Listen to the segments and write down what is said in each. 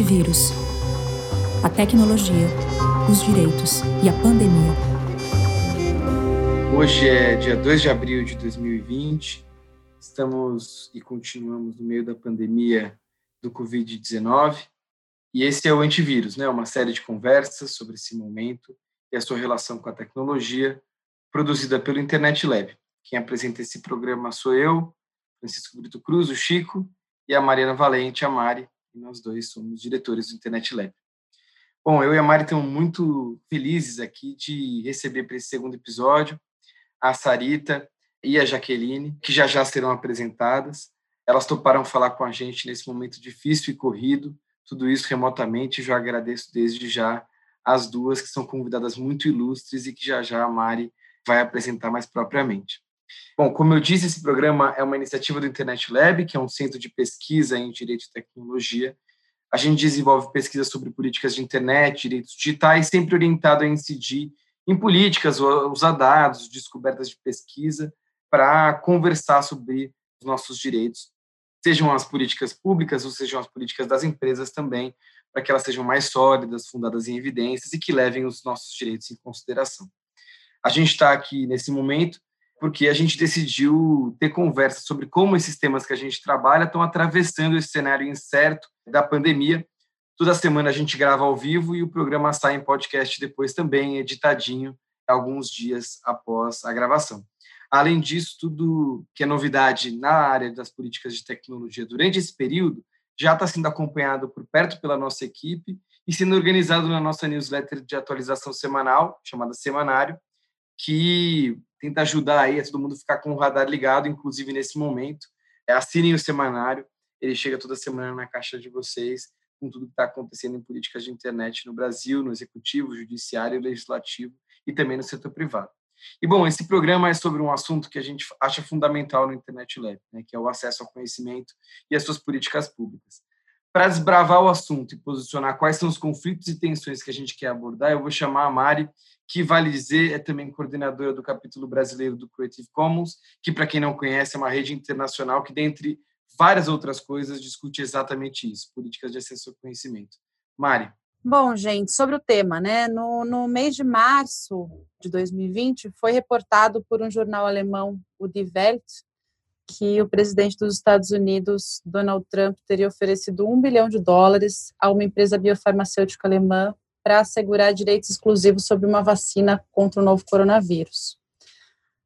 antivírus. A tecnologia, os direitos e a pandemia. Hoje é dia 2 de abril de 2020. Estamos e continuamos no meio da pandemia do Covid-19. E esse é o Antivírus, né? uma série de conversas sobre esse momento e a sua relação com a tecnologia, produzida pelo Internet Lab. Quem apresenta esse programa sou eu, Francisco Brito Cruz, o Chico, e a Mariana Valente, a Mari, e nós dois somos diretores do Internet Lab. Bom, eu e a Mari estamos muito felizes aqui de receber para esse segundo episódio a Sarita e a Jaqueline, que já já serão apresentadas. Elas toparam falar com a gente nesse momento difícil e corrido, tudo isso remotamente. Já agradeço desde já as duas, que são convidadas muito ilustres e que já já a Mari vai apresentar mais propriamente. Bom, como eu disse, esse programa é uma iniciativa do Internet Lab, que é um centro de pesquisa em direito e tecnologia. A gente desenvolve pesquisas sobre políticas de internet, direitos digitais, sempre orientado a incidir em políticas, usar dados, descobertas de pesquisa para conversar sobre os nossos direitos, sejam as políticas públicas ou sejam as políticas das empresas também, para que elas sejam mais sólidas, fundadas em evidências e que levem os nossos direitos em consideração. A gente está aqui nesse momento porque a gente decidiu ter conversa sobre como esses temas que a gente trabalha estão atravessando esse cenário incerto da pandemia. Toda semana a gente grava ao vivo e o programa sai em podcast depois também, editadinho, alguns dias após a gravação. Além disso, tudo que é novidade na área das políticas de tecnologia durante esse período já está sendo acompanhado por perto pela nossa equipe e sendo organizado na nossa newsletter de atualização semanal, chamada Semanário, que tenta ajudar aí a todo mundo ficar com o radar ligado, inclusive nesse momento. É, assinem o semanário, ele chega toda semana na caixa de vocês com tudo que está acontecendo em políticas de internet no Brasil, no executivo, judiciário, legislativo e também no setor privado. E bom, esse programa é sobre um assunto que a gente acha fundamental no Internet Lab, né, que é o acesso ao conhecimento e as suas políticas públicas. Para desbravar o assunto e posicionar quais são os conflitos e tensões que a gente quer abordar, eu vou chamar a Mari, que vale dizer é também coordenadora do capítulo brasileiro do Creative Commons, que para quem não conhece é uma rede internacional que dentre várias outras coisas discute exatamente isso, políticas de acesso ao conhecimento. Mari. Bom, gente, sobre o tema, né? No, no mês de março de 2020, foi reportado por um jornal alemão, o Die Welt, que o presidente dos Estados Unidos, Donald Trump, teria oferecido um bilhão de dólares a uma empresa biofarmacêutica alemã para assegurar direitos exclusivos sobre uma vacina contra o novo coronavírus.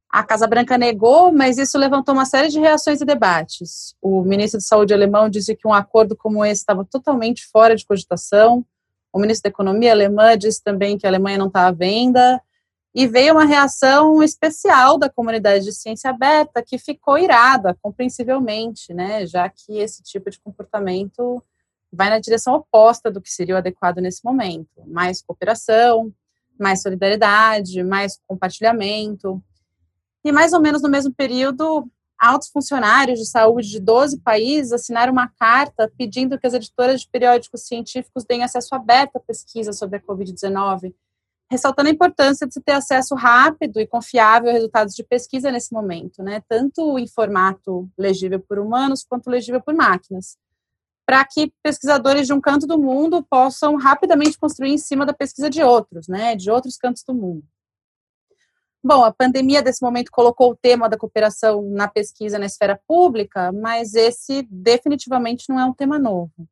A Casa Branca negou, mas isso levantou uma série de reações e debates. O ministro de Saúde alemão disse que um acordo como esse estava totalmente fora de cogitação. O ministro da Economia alemã disse também que a Alemanha não está à venda. E veio uma reação especial da comunidade de ciência aberta, que ficou irada, compreensivelmente, né, já que esse tipo de comportamento vai na direção oposta do que seria o adequado nesse momento. Mais cooperação, mais solidariedade, mais compartilhamento. E mais ou menos no mesmo período, altos funcionários de saúde de 12 países assinaram uma carta pedindo que as editoras de periódicos científicos deem acesso aberto à pesquisa sobre a Covid-19, ressaltando a importância de se ter acesso rápido e confiável a resultados de pesquisa nesse momento, né, tanto em formato legível por humanos quanto legível por máquinas para que pesquisadores de um canto do mundo possam rapidamente construir em cima da pesquisa de outros, né, de outros cantos do mundo. Bom, a pandemia desse momento colocou o tema da cooperação na pesquisa na esfera pública, mas esse definitivamente não é um tema novo.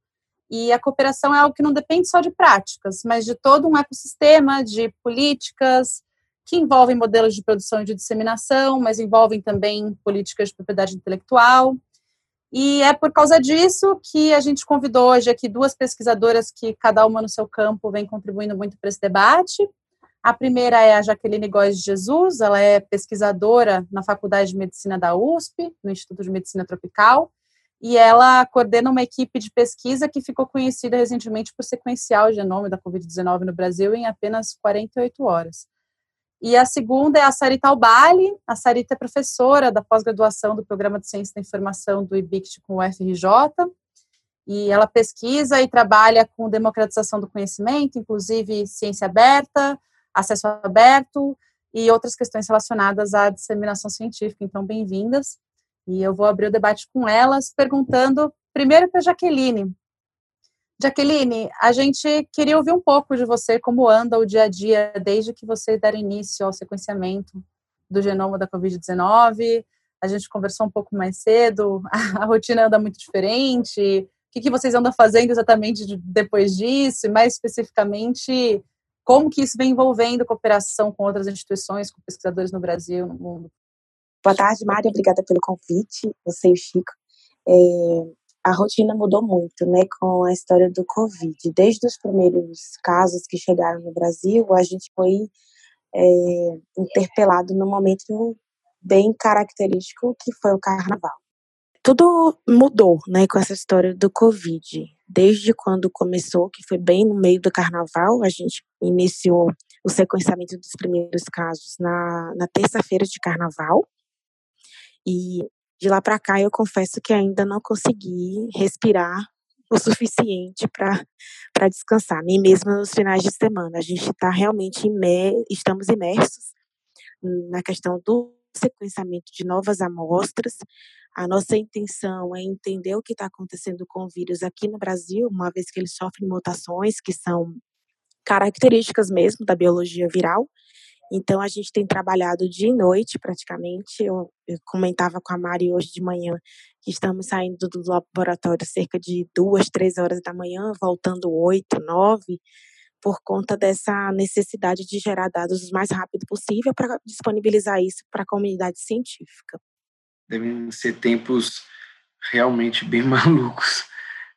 E a cooperação é algo que não depende só de práticas, mas de todo um ecossistema de políticas que envolvem modelos de produção e de disseminação, mas envolvem também políticas de propriedade intelectual e é por causa disso que a gente convidou hoje aqui duas pesquisadoras que cada uma no seu campo vem contribuindo muito para esse debate. A primeira é a Jaqueline Góes de Jesus, ela é pesquisadora na Faculdade de Medicina da USP, no Instituto de Medicina Tropical, e ela coordena uma equipe de pesquisa que ficou conhecida recentemente por sequenciar o genoma da Covid-19 no Brasil em apenas 48 horas. E a segunda é a Sarita Albali. A Sarita é professora da pós-graduação do Programa de Ciência da Informação do IBICT com o FRJ. E ela pesquisa e trabalha com democratização do conhecimento, inclusive ciência aberta, acesso aberto e outras questões relacionadas à disseminação científica. Então, bem-vindas. E eu vou abrir o debate com elas, perguntando primeiro para a Jaqueline. Jaqueline, a gente queria ouvir um pouco de você, como anda o dia a dia desde que você der início ao sequenciamento do genoma da Covid-19. A gente conversou um pouco mais cedo, a rotina anda muito diferente. O que, vocês andam fazendo exatamente depois disso? E mais especificamente, como que isso vem envolvendo cooperação com outras instituições, com pesquisadores no Brasil, no mundo? Boa tarde, Mária. Obrigada pelo convite, você e o Chico. É, a rotina mudou muito, né, com a história do Covid. Desde os primeiros casos que chegaram no Brasil, a gente foi é, interpelado num momento bem característico que foi o Carnaval. Tudo mudou, né, com essa história do Covid. Desde quando começou, que foi bem no meio do Carnaval, a gente iniciou o sequenciamento dos primeiros casos na, na terça-feira de Carnaval. E de lá para cá, eu confesso que ainda não consegui respirar o suficiente para descansar, nem mesmo nos finais de semana. A gente está realmente imer, estamos imersos na questão do sequenciamento de novas amostras. A nossa intenção é entender o que está acontecendo com o vírus aqui no Brasil, uma vez que ele sofre mutações que são características mesmo da biologia viral, então a gente tem trabalhado dia e noite praticamente. Eu, eu, comentava com a Mari hoje de manhã que estamos saindo do laboratório cerca de duas, três horas da manhã, voltando oito, nove, por conta dessa necessidade de gerar dados o mais rápido possível para disponibilizar isso para a comunidade científica. Devem ser tempos realmente bem malucos.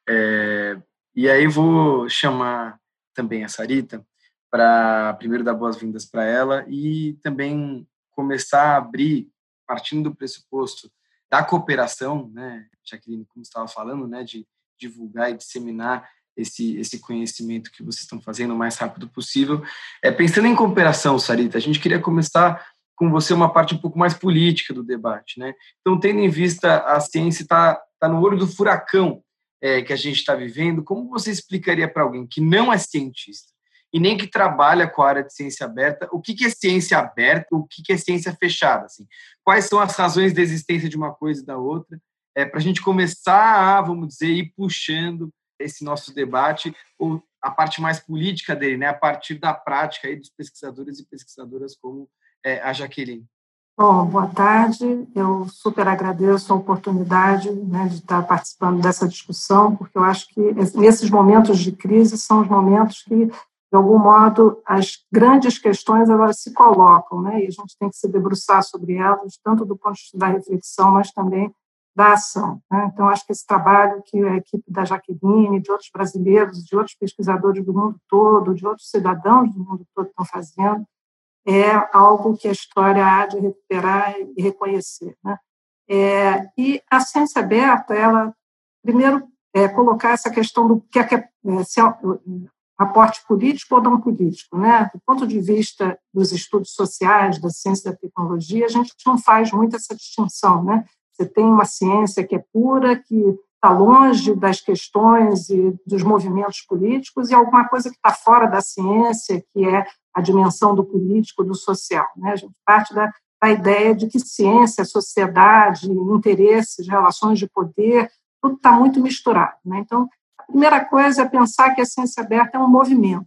É, e aí vou chamar também a Sarita para primeiro dar boas-vindas para ela e também começar a abrir, partindo do pressuposto da cooperação, né, Jaqueline, como estava falando, né, de divulgar e disseminar esse, esse conhecimento que vocês estão fazendo o mais rápido possível. É, pensando em cooperação, Sarita, a gente queria começar com você uma parte um pouco mais política do debate. Né? Então, tendo em vista a ciência está tá no olho do furacão é, que a gente está vivendo, como você explicaria para alguém que não é cientista, e nem que trabalha com a área de ciência aberta. O que, que é ciência aberta? O que, que é ciência fechada? Assim? Quais são as razões da existência de uma coisa e da outra? É, Para a gente começar a, vamos dizer, ir puxando esse nosso debate, ou a parte mais política dele, né, a partir da prática aí dos pesquisadores e pesquisadoras como é, a Jaqueline. Bom, boa tarde. Eu super agradeço a oportunidade né, de estar participando dessa discussão, porque eu acho que nesses momentos de crise são os momentos que de algum modo, as grandes questões elas se colocam, né? E a gente tem que se debruçar sobre elas, tanto do ponto de da reflexão, mas também da ação. Né? Então, acho que esse trabalho que a equipe da Jaqueline, de outros brasileiros, de outros pesquisadores do mundo todo, de outros cidadãos do mundo todo estão fazendo, é algo que a história há de recuperar e reconhecer. Né? É, e a ciência aberta, ela, primeiro, é, colocar essa questão do que é, é se, aporte político ou não político. Né? Do ponto de vista dos estudos sociais, da ciência da tecnologia, a gente não faz muito essa distinção. Né? Você tem uma ciência que é pura, que está longe das questões e dos movimentos políticos, e alguma coisa que está fora da ciência, que é a dimensão do político, do social. Né? A gente parte da, da ideia de que ciência, sociedade, interesses, relações de poder, tudo está muito misturado. Né? Então, primeira coisa é pensar que a ciência aberta é um movimento.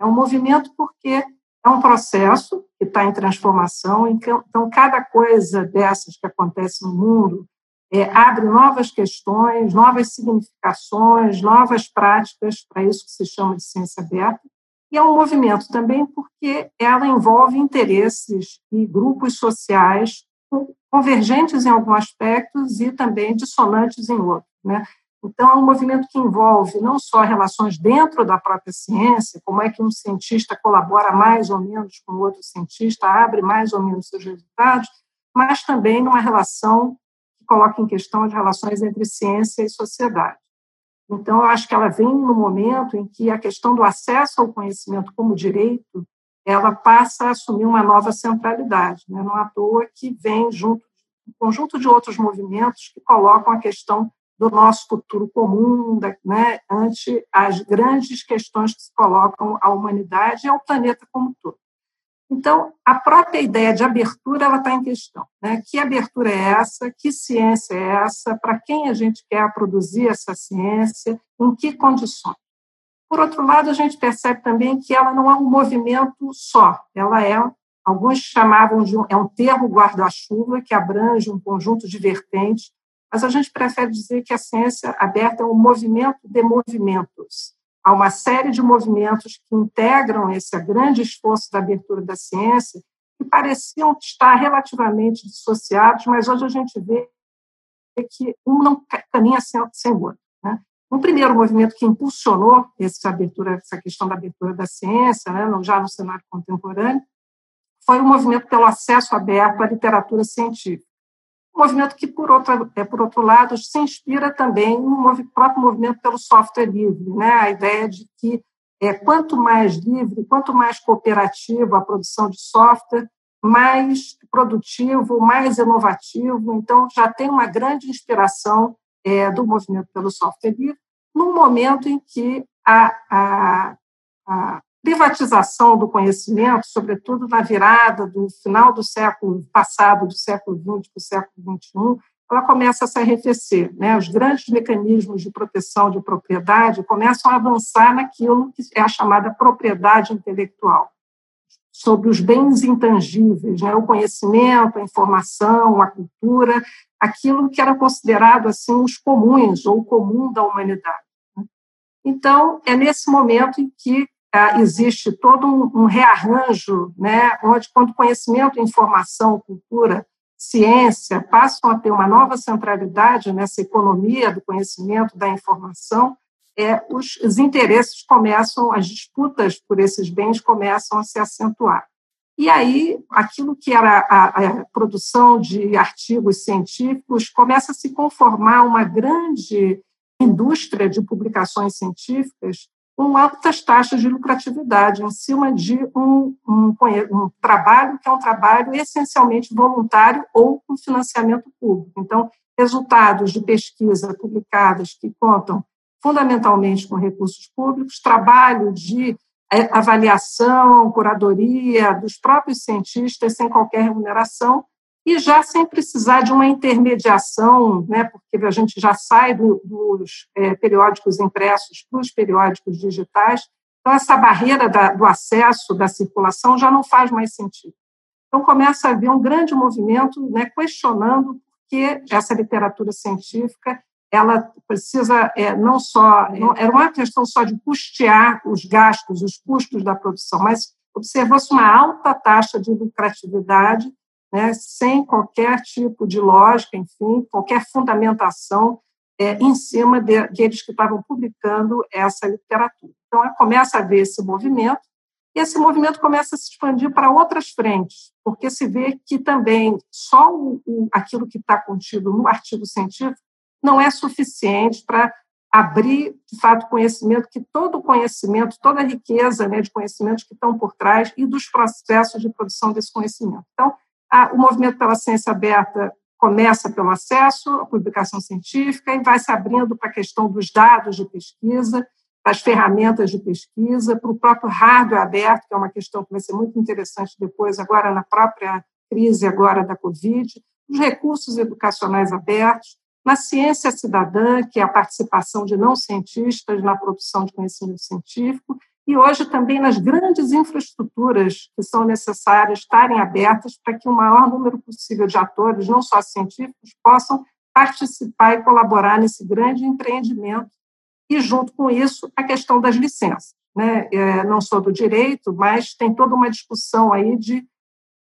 É um movimento porque é um processo que está em transformação, então cada coisa dessas que acontece no mundo é, abre novas questões, novas significações, novas práticas, para isso que se chama de ciência aberta. E é um movimento também porque ela envolve interesses e grupos sociais convergentes em alguns aspectos e também dissonantes em outros. Né? Então, é um movimento que envolve não só relações dentro da própria ciência, como é que um cientista colabora mais ou menos com outro cientista, abre mais ou menos seus resultados, mas também numa relação que coloca em questão as relações entre ciência e sociedade. Então, eu acho que ela vem no momento em que a questão do acesso ao conhecimento como direito, ela passa a assumir uma nova centralidade. Né? Não à toa que vem junto um conjunto de outros movimentos que colocam a questão do nosso futuro comum, né, ante as grandes questões que se colocam à humanidade e ao planeta como um todo. Então, a própria ideia de abertura ela está em questão. Né? Que abertura é essa? Que ciência é essa? Para quem a gente quer produzir essa ciência? Em que condições? Por outro lado, a gente percebe também que ela não é um movimento só, ela é, alguns chamavam de um, é um termo guarda-chuva que abrange um conjunto de vertentes, mas a gente prefere dizer que a ciência aberta é um movimento de movimentos. Há uma série de movimentos que integram esse grande esforço da abertura da ciência que pareciam estar relativamente dissociados, mas hoje a gente vê que um não caminha sem, o outro. Né? Um primeiro movimento que impulsionou essa abertura, essa questão da abertura da ciência, né, já no cenário contemporâneo, foi o movimento pelo acesso aberto à literatura científica. Movimento que, por outro, é, por outro lado, se inspira também no próprio movimento pelo software livre, né? a ideia de que é, quanto mais livre, quanto mais cooperativo a produção de software, mais produtivo, mais inovativo. Então, já tem uma grande inspiração é, do movimento pelo software livre, no momento em que a, a, a privatização do conhecimento, sobretudo na virada do final do século passado, do século XX para o século XXI, ela começa a se arrefecer. Né? Os grandes mecanismos de proteção de propriedade começam a avançar naquilo que é a chamada propriedade intelectual, sobre os bens intangíveis, né? o conhecimento, a informação, a cultura, aquilo que era considerado assim os comuns ou o comum da humanidade. Né? Então, é nesse momento em que existe todo um, um, rearranjo, né, onde quando conhecimento, informação, cultura, ciência passam a ter uma nova centralidade nessa economia do conhecimento, da informação, é, os, os interesses começam, as disputas por esses bens começam a se acentuar. E aí, aquilo que era a, a, produção de artigos científicos começa a se conformar uma grande indústria de publicações científicas com altas taxas de lucratividade em cima de um, um, um, trabalho que é um trabalho essencialmente voluntário ou com financiamento público. Então, resultados de pesquisa publicadas que contam fundamentalmente com recursos públicos, trabalho de é, avaliação, curadoria dos próprios cientistas sem qualquer remuneração e já sem precisar de uma intermediação, né, porque a gente já sai do, dos é, periódicos impressos para os periódicos digitais, então essa barreira da, do acesso, da circulação, já não faz mais sentido. Então começa a haver um grande movimento né, questionando por que essa literatura científica ela precisa é, não só não, era uma questão só de custear os gastos, os custos da produção, mas observou-se uma alta taxa de lucratividade né, sem qualquer tipo de lógica, enfim, qualquer fundamentação é, em cima daqueles que estavam publicando essa literatura. Então, começa a haver esse movimento, e esse movimento começa a se expandir para outras frentes, porque se vê que também só o, o, aquilo que está contido no artigo científico não é suficiente para abrir, de fato, conhecimento, que todo o conhecimento, toda a riqueza né, de conhecimentos que estão por trás e dos processos de produção desse conhecimento. Então, a, o movimento pela ciência aberta começa pelo acesso à publicação científica e vai se abrindo para a questão dos dados de pesquisa, das ferramentas de pesquisa, para o próprio hardware aberto, que é uma questão que vai ser muito interessante depois, agora na própria crise agora da Covid, os recursos educacionais abertos, na ciência cidadã, que é a participação de não cientistas na produção de conhecimento científico, e hoje também nas grandes infraestruturas que são necessárias estarem abertas para que o maior número possível de atores, não só científicos, possam participar e colaborar nesse grande empreendimento. E, junto com isso, a questão das licenças. Né? É, não sou do direito, mas tem toda uma discussão aí de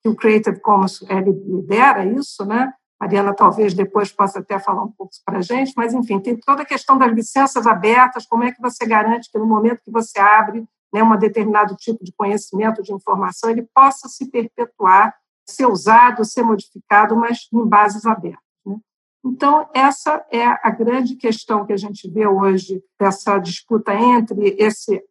que o Creative Commons lidera isso, né? Mariana talvez depois possa até falar um pouco para a gente, mas, enfim, tem toda a questão das licenças abertas, como é que você garante que no momento que você abre né, um determinado tipo de conhecimento, de informação, ele possa se perpetuar, ser usado, ser modificado, mas em bases abertas. Né? Então, essa é a grande questão que a gente vê hoje, essa disputa entre esse,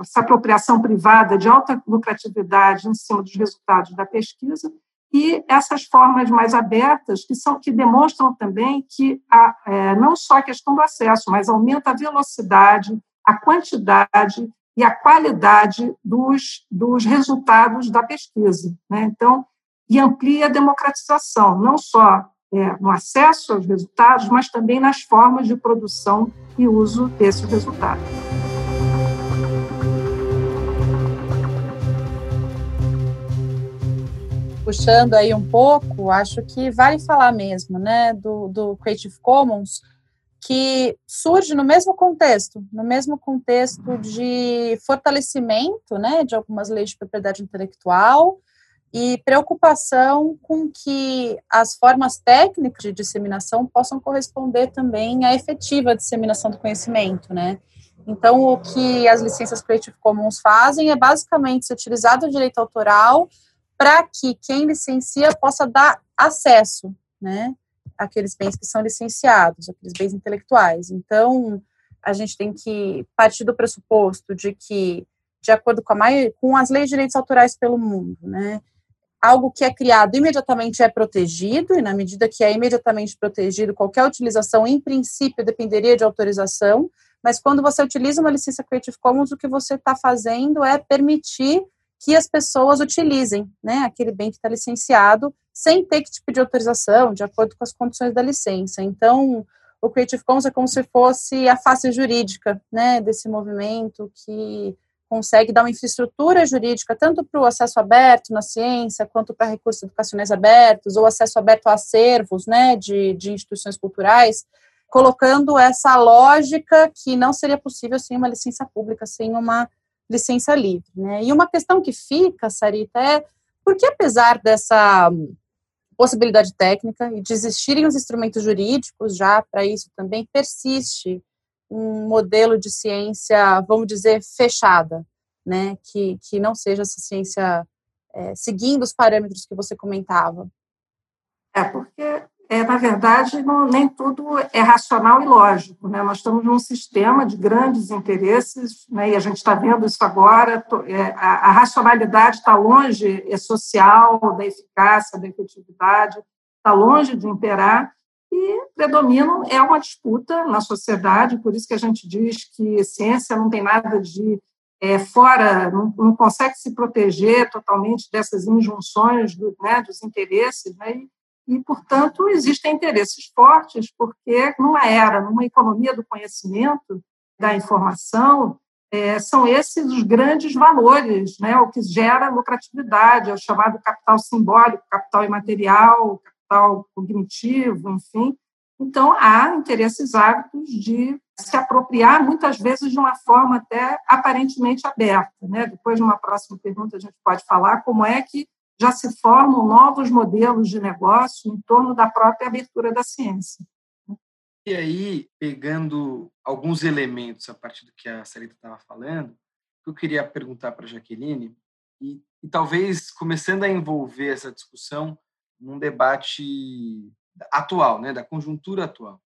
essa apropriação privada de alta lucratividade em cima dos resultados da pesquisa e essas formas mais abertas que são que demonstram também que a, é, não só a questão do acesso, mas aumenta a velocidade, a quantidade e a qualidade dos, dos resultados da pesquisa. Né? Então, e amplia a democratização, não só é, no acesso aos resultados, mas também nas formas de produção e uso desses resultados. Puxando aí um pouco, acho que vale falar mesmo, né, do, do Creative Commons, que surge no mesmo contexto, no mesmo contexto de fortalecimento, né, de algumas leis de propriedade intelectual, e preocupação com que as formas técnicas de disseminação possam corresponder também à efetiva disseminação do conhecimento, né? Então, o que as licenças Creative Commons fazem é basicamente se utilizar do direito autoral para que quem licencia possa dar acesso, né, àqueles bens que são licenciados, aqueles bens intelectuais. Então, a gente tem que partir do pressuposto de que, de acordo com, a com as leis de direitos autorais pelo mundo, né, algo que é criado imediatamente é protegido, e na medida que é imediatamente protegido, qualquer utilização, em princípio, dependeria de autorização, mas quando você utiliza uma licença Creative Commons, o que você está fazendo é permitir que as pessoas utilizem né, aquele bem que está licenciado, sem ter que te pedir autorização, de acordo com as condições da licença. Então, o Creative Commons é como se fosse a face jurídica né, desse movimento que consegue dar uma infraestrutura jurídica tanto para o acesso aberto na ciência, quanto para recursos educacionais abertos, ou acesso aberto a acervos né, de, de instituições culturais, colocando essa lógica que não seria possível sem uma licença pública, sem uma licença livre. Né? E uma questão que fica, Sarita, é porque apesar dessa possibilidade técnica e de existirem os instrumentos jurídicos já para isso também, persiste um modelo de ciência, vamos dizer, fechada, né? Que, que não seja essa ciência é, seguindo os parâmetros que você comentava. É, porque, é, na verdade, não, nem tudo é racional e lógico. Né? Nós estamos num sistema de grandes interesses, né? e a gente está vendo isso agora. É, a, racionalidade está longe, é social, da eficácia, da efetividade, está longe de imperar, e predominam, é uma disputa na sociedade, por isso que a gente diz que ciência não tem nada de é, fora, não, não, consegue se proteger totalmente dessas injunções do, né, dos interesses, né, e, e, portanto, existem interesses fortes, porque numa era, numa economia do conhecimento, da informação, é, são esses os grandes valores, né, o que gera lucratividade, é o chamado capital simbólico, capital imaterial, capital cognitivo, enfim. Então, há interesses hábitos de se apropriar, muitas vezes de uma forma até aparentemente aberta. Né? Depois, numa próxima pergunta, a gente pode falar como é que já se formam novos modelos de negócio em torno da própria abertura da ciência. E aí, pegando alguns elementos a partir do que a Sarita estava falando, eu queria perguntar para a Jaqueline, e, e talvez começando a envolver essa discussão num debate atual, né, da conjuntura atual.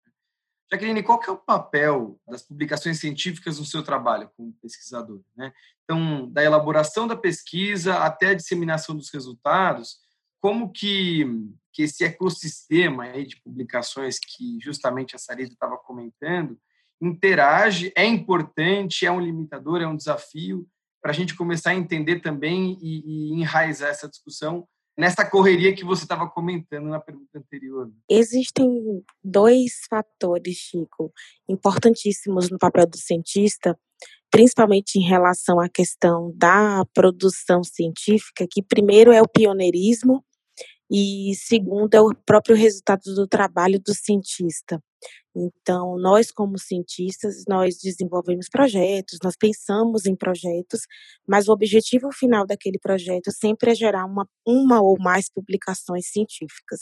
Jaqueline, qual que é o papel das publicações científicas no seu trabalho como pesquisador? Né? Então, da elaboração da pesquisa até a disseminação dos resultados, como que, que esse ecossistema aí de publicações que justamente a Sarita estava comentando interage, é importante, é um limitador, é um desafio para a gente começar a entender também e, e enraizar essa discussão nessa correria que você estava comentando na pergunta anterior? Existem dois fatores, Chico, importantíssimos no papel do cientista, principalmente em relação à questão da produção científica, que primeiro é o pioneirismo e segundo é o próprio resultado do trabalho do cientista. Então, nós como cientistas, nós desenvolvemos projetos, nós pensamos em projetos, mas o objetivo final daquele projeto sempre é gerar uma, uma ou mais publicações científicas.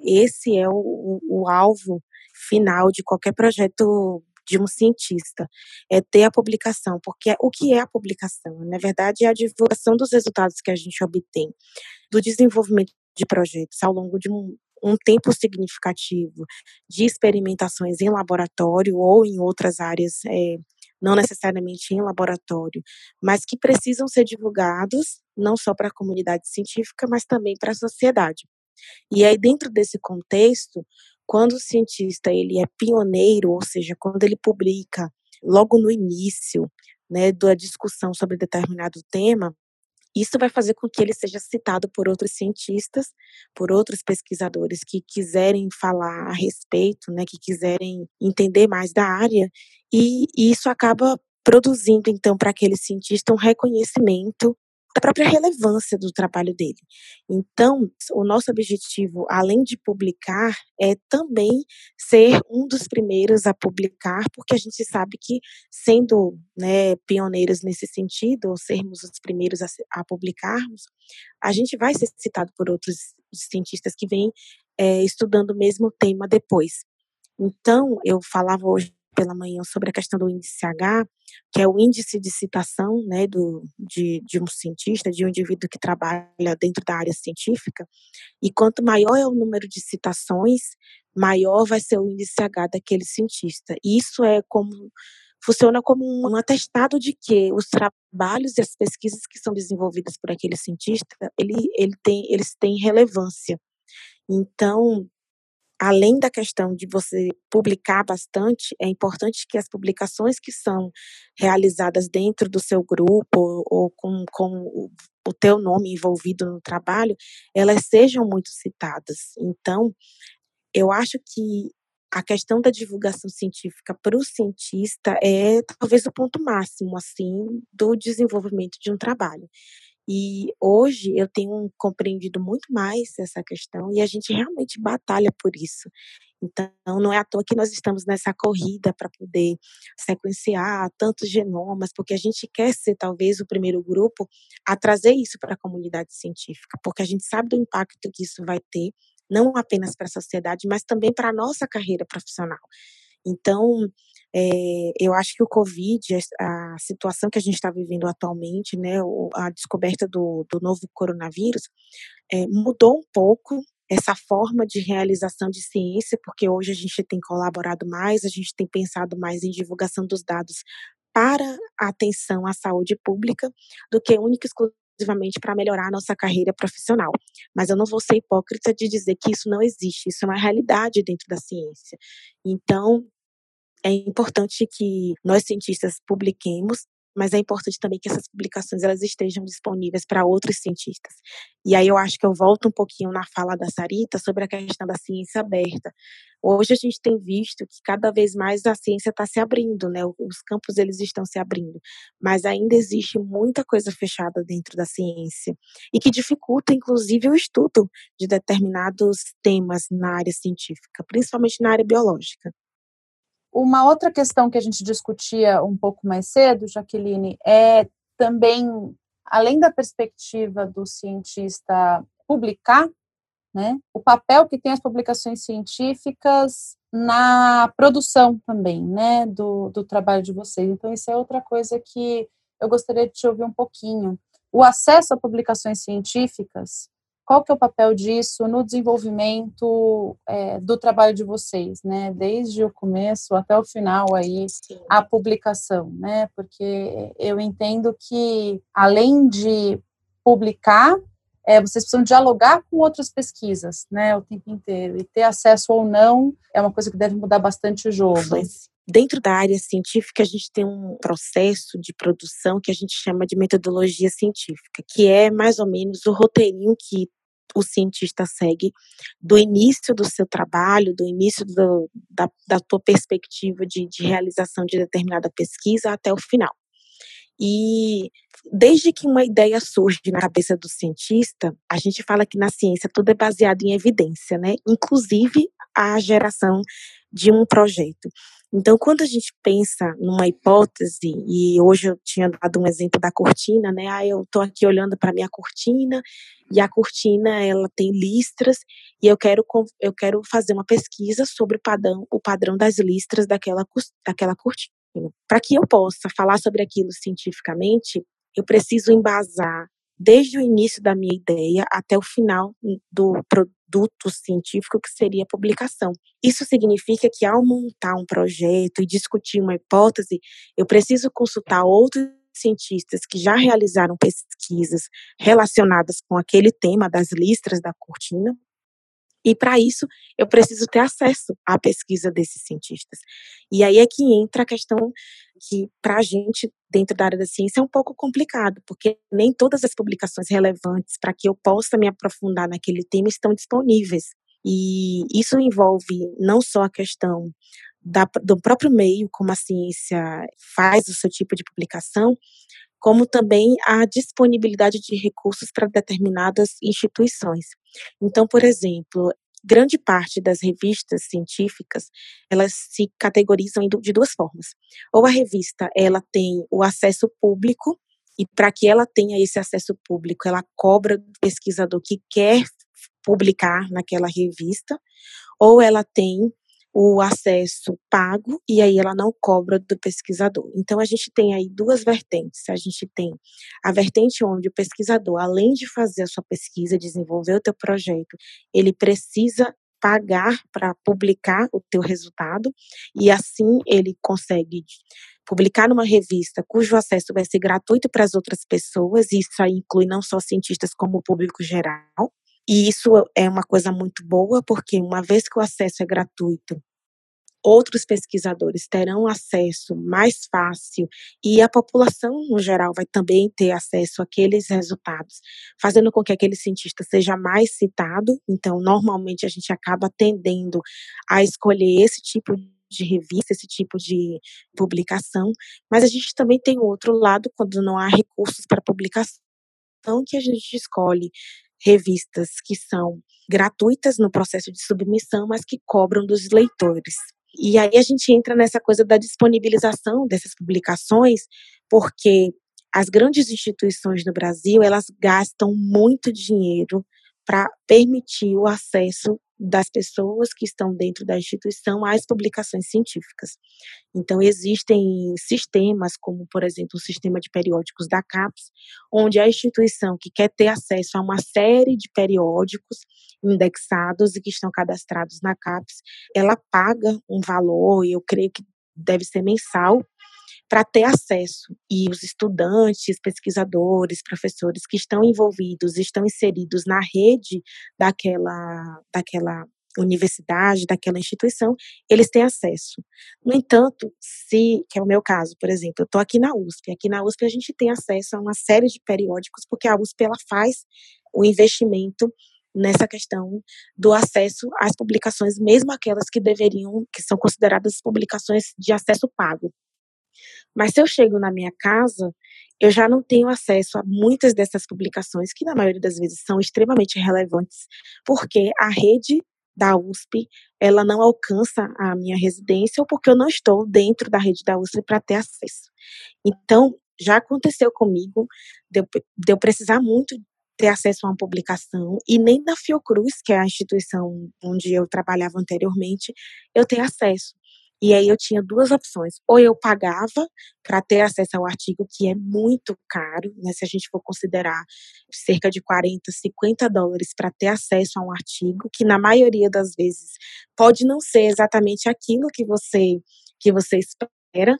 Esse é o, o alvo final de qualquer projeto de um cientista, é ter a publicação, porque o que é a publicação? Na verdade, é a divulgação dos resultados que a gente obtém do desenvolvimento de projetos ao longo de um, um tempo significativo de experimentações em laboratório ou em outras áreas, é, não necessariamente em laboratório, mas que precisam ser divulgados não só para a comunidade científica, mas também para a sociedade. E aí, dentro desse contexto, quando o cientista ele é pioneiro, ou seja, quando ele publica logo no início, né, da discussão sobre determinado tema, isso vai fazer com que ele seja citado por outros cientistas, por outros pesquisadores que quiserem falar a respeito, né, que quiserem entender mais da área, e, e isso acaba produzindo então para aquele cientista um reconhecimento da própria relevância do trabalho dele. Então, o nosso objetivo, além de publicar, é também ser um dos primeiros a publicar, porque a gente sabe que, sendo né, pioneiros nesse sentido, ou sermos os primeiros a, a publicarmos, a gente vai ser citado por outros cientistas que vêm é, estudando o mesmo tema depois. Então, eu falava hoje pela manhã sobre a questão do índice H, que é o índice de citação né, do, de, de um cientista, de um indivíduo que trabalha dentro da área científica, e quanto maior é o número de citações, maior vai ser o índice H daquele cientista. Isso é como funciona como um atestado de que os trabalhos e as pesquisas que são desenvolvidas por aquele cientista, ele, ele tem, eles têm relevância. Então, além da questão de você publicar bastante, é importante que as publicações que são realizadas dentro do seu grupo ou com, com o teu nome envolvido no trabalho, elas sejam muito citadas. Então, eu acho que a questão da divulgação científica para o cientista é talvez o ponto máximo assim do desenvolvimento de um trabalho. E hoje eu tenho compreendido muito mais essa questão e a gente realmente batalha por isso. Então, não é à toa que nós estamos nessa corrida para poder sequenciar tantos genomas, porque a gente quer ser talvez o primeiro grupo a trazer isso para a comunidade científica, porque a gente sabe do impacto que isso vai ter, não apenas para a sociedade, mas também para a nossa carreira profissional. Então, é, eu acho que o Covid, a situação que a gente está vivendo atualmente, né, a descoberta do, do novo coronavírus, é, mudou um pouco essa forma de realização de ciência, porque hoje a gente tem colaborado mais, a gente tem pensado mais em divulgação dos dados para a atenção à saúde pública do que única exclusivamente para melhorar a nossa carreira profissional. Mas eu não vou ser hipócrita de dizer que isso não existe, isso é uma realidade dentro da ciência. Então, é importante que nós cientistas publiquemos, mas é importante também que essas publicações elas estejam disponíveis para outros cientistas. E aí eu acho que eu volto um pouquinho na fala da Sarita sobre a questão da ciência aberta. Hoje a gente tem visto que cada vez mais a ciência está se abrindo, né? Os campos eles estão se abrindo, mas ainda existe muita coisa fechada dentro da ciência e que dificulta, inclusive, o estudo de determinados temas na área científica, principalmente na área biológica. Uma outra questão que a gente discutia um pouco mais cedo, Jaqueline, é também, além da perspectiva do cientista publicar, né, o papel que tem as publicações científicas na produção também, né, do, do trabalho de vocês. Então, isso é outra coisa que eu gostaria de te ouvir um pouquinho. O acesso a publicações científicas qual que é o papel disso no desenvolvimento é, do trabalho de vocês, né? Desde o começo até o final aí, Sim. a publicação, né? Porque eu entendo que além de publicar, é, vocês precisam dialogar com outras pesquisas, né? O tempo inteiro e ter acesso ou não é uma coisa que deve mudar bastante o jogo. Mas, Dentro da área científica, a gente tem um processo de produção que a gente chama de metodologia científica, que é mais ou menos o roteirinho que o cientista segue do início do seu trabalho, do início do, da, da tua perspectiva de, de realização de determinada pesquisa até o final. E desde que uma ideia surge na cabeça do cientista, a gente fala que na ciência tudo é baseado em evidência, né? Inclusive a geração de um projeto. Então, quando a gente pensa numa hipótese, e hoje eu tinha dado um exemplo da cortina, né? Ah, eu estou aqui olhando para minha cortina e a cortina ela tem listras e eu quero eu quero fazer uma pesquisa sobre o padrão o padrão das listras daquela daquela cortina. Para que eu possa falar sobre aquilo cientificamente, eu preciso embasar desde o início da minha ideia até o final do produto científico que seria a publicação. Isso significa que ao montar um projeto e discutir uma hipótese, eu preciso consultar outros cientistas que já realizaram pesquisas relacionadas com aquele tema das listras da cortina, E para isso, eu preciso ter acesso à pesquisa desses cientistas. E aí é que entra a questão que, para a gente, dentro da área da ciência, é um pouco complicado, porque nem todas as publicações relevantes para que eu possa me aprofundar naquele tema estão disponíveis. E isso envolve não só a questão da, do próprio meio, como a ciência faz o seu tipo de publicação, como também a disponibilidade de recursos para determinadas instituições. Então, por exemplo, grande parte das revistas científicas, elas se categorizam de duas formas. Ou a revista, ela tem o acesso público, e para que ela tenha esse acesso público, ela cobra do pesquisador que quer publicar naquela revista, ou ela tem o acesso pago e aí ela não cobra do pesquisador. Então a gente tem aí duas vertentes. A gente tem a vertente onde o pesquisador, além de fazer a sua pesquisa, desenvolver o teu projeto, ele precisa pagar para publicar o teu resultado e assim ele consegue publicar numa revista cujo acesso vai ser gratuito para as outras pessoas, e isso aí inclui não só cientistas como o público geral. E isso é uma coisa muito boa, porque uma vez que o acesso é gratuito, outros pesquisadores terão acesso mais fácil e a população no geral vai também ter acesso àqueles resultados, fazendo com que aquele cientista seja mais citado. Então, normalmente a gente acaba tendendo a escolher esse tipo de revista, esse tipo de publicação, mas a gente também tem outro lado quando não há recursos para publicação que a gente escolhe revistas que são gratuitas no processo de submissão, mas que cobram dos leitores. E aí a gente entra nessa coisa da disponibilização dessas publicações, porque as grandes instituições no Brasil, elas gastam muito dinheiro para permitir o acesso das pessoas que estão dentro da instituição às publicações científicas. Então, existem sistemas, como, por exemplo, o sistema de periódicos da CAPES, onde a instituição que quer ter acesso a uma série de periódicos indexados e que estão cadastrados na CAPES, ela paga um valor, eu creio que deve ser mensal, para ter acesso. E os estudantes, pesquisadores, professores que estão envolvidos, estão inseridos na rede daquela, daquela universidade, daquela instituição, eles têm acesso. No entanto, se, que é o meu caso, por exemplo, eu estou aqui na USP, aqui na USP a gente tem acesso a uma série de periódicos, porque a USP ela faz o investimento nessa questão do acesso às publicações, mesmo aquelas que deveriam, que são consideradas publicações de acesso pago. Mas se eu chego na minha casa, eu já não tenho acesso a muitas dessas publicações, que na maioria das vezes são extremamente relevantes, porque a rede da USP, ela não alcança a minha residência ou porque eu não estou dentro da rede da USP para ter acesso. Então, já aconteceu comigo de eu, de eu precisar muito ter acesso a uma publicação e nem na Fiocruz, que é a instituição onde eu trabalhava anteriormente, eu ter acesso. E aí eu tinha duas opções. Ou eu pagava para ter acesso ao artigo, que é muito caro, né? Se a gente for considerar cerca de 40, 50 dólares para ter acesso a um artigo, que na maioria das vezes pode não ser exatamente aquilo que você que você espera,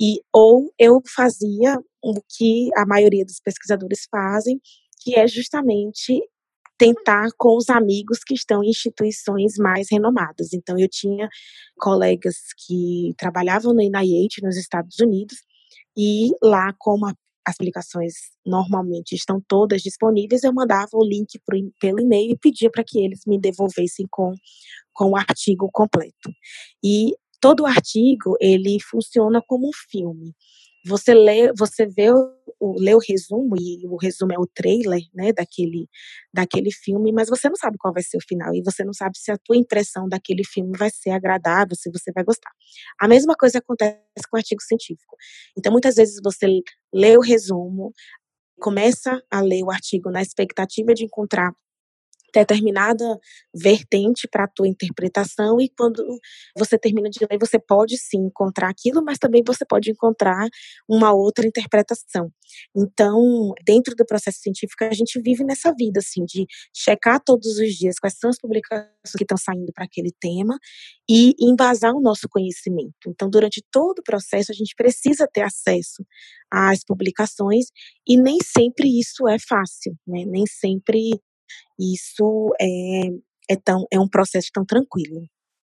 e ou eu fazia o que a maioria dos pesquisadores fazem, que é justamente tentar com os amigos que estão em instituições mais renomadas. Então, eu tinha colegas que trabalhavam no NIH nos Estados Unidos, e lá, como as aplicações normalmente estão todas disponíveis, eu mandava o link pro, pelo e-mail e pedia para que eles me devolvessem com, com o artigo completo. E todo artigo, ele funciona como um filme você lê, você vê o, lê o resumo e o resumo é o trailer, né, daquele daquele filme, mas você não sabe qual vai ser o final e você não sabe se a tua impressão daquele filme vai ser agradável, se você vai gostar. A mesma coisa acontece com o artigo científico. Então, muitas vezes você lê o resumo, começa a ler o artigo na expectativa de encontrar determinada vertente para a tua interpretação e quando você termina de ler, você pode sim encontrar aquilo, mas também você pode encontrar uma outra interpretação. Então, dentro do processo científico, a gente vive nessa vida assim de checar todos os dias quais são as publicações que estão saindo para aquele tema e embasar o nosso conhecimento. Então, durante todo o processo, a gente precisa ter acesso às publicações e nem sempre isso é fácil, né? Nem sempre isso é, é tão é um processo tão tranquilo.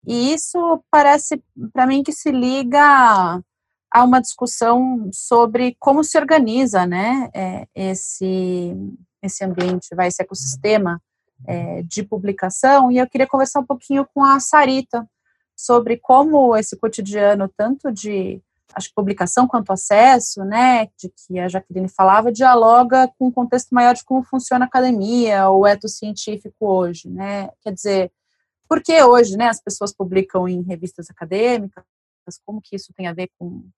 E isso parece para mim que se liga a uma discussão sobre como se organiza, né, é, esse esse ambiente, vai esse ecossistema é, de publicação. E eu queria conversar um pouquinho com a Sarita sobre como esse cotidiano, tanto de acho que publicação quanto acesso, né, de que a Jaqueline falava, dialoga com um contexto maior de como funciona a academia, o eto científico hoje, né? Quer dizer, por que hoje, né, as pessoas publicam em revistas acadêmicas? Como que isso tem a ver com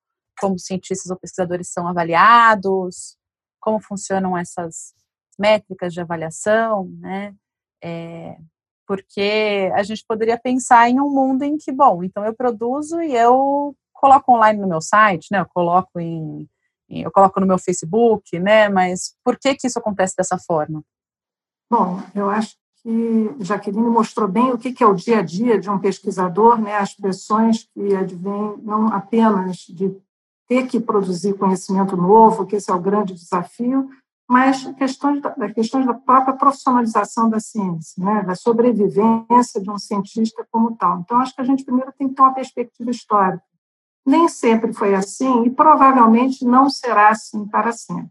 como cientistas ou pesquisadores são avaliados? Como funcionam essas métricas de avaliação, né? É, porque a gente poderia pensar em um mundo em que, bom, então eu produzo e eu coloco online no meu site, né? Eu coloco em, eu coloco no meu Facebook, né? Mas por que que isso acontece dessa forma? Bom, eu acho que Jaqueline mostrou bem o que é o dia a dia de um pesquisador, né? As pressões que advêm não apenas de ter que produzir conhecimento novo, que esse é o grande desafio, mas questões da, questões da própria profissionalização da ciência, né, da sobrevivência de um cientista como tal. Então, acho que a gente primeiro tem que ter uma perspectiva histórica. Nem sempre foi assim e provavelmente não será assim para sempre.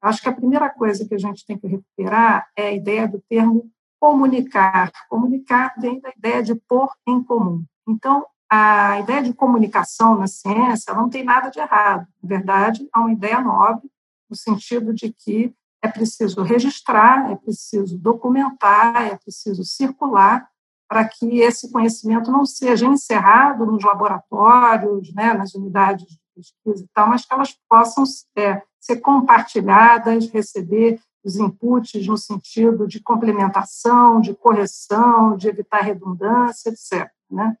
Acho que a primeira coisa que a gente tem que recuperar é a ideia do termo comunicar. Comunicar vem da ideia de pôr em comum. Então, a ideia de comunicação na ciência não tem nada de errado. Na verdade, é uma ideia nobre no sentido de que é preciso registrar, é preciso documentar, é preciso circular para que esse conhecimento não seja encerrado nos laboratórios, né, nas unidades de pesquisa e tal, mas que elas possam é, ser compartilhadas, receber os inputs no sentido de complementação, de correção, de evitar redundância, etc. Né?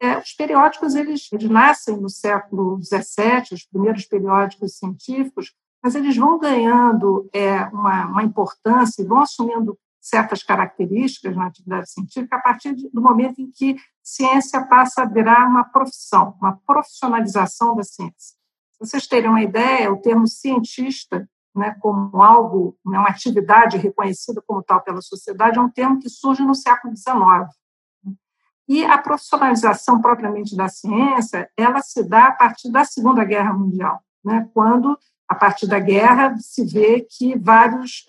É, os periódicos eles, eles nascem no século XVII, os primeiros periódicos científicos, mas eles vão ganhando é, uma, uma importância e vão assumindo certas características na atividade científica a partir do momento em que ciência passa a virar uma profissão, uma profissionalização da ciência. Vocês terem uma ideia, o termo cientista, né, como algo, né, uma atividade reconhecida como tal pela sociedade, é um termo que surge no século XIX. E a profissionalização propriamente da ciência, ela se dá a partir da Segunda Guerra Mundial, né, quando a partir da guerra, se vê que vários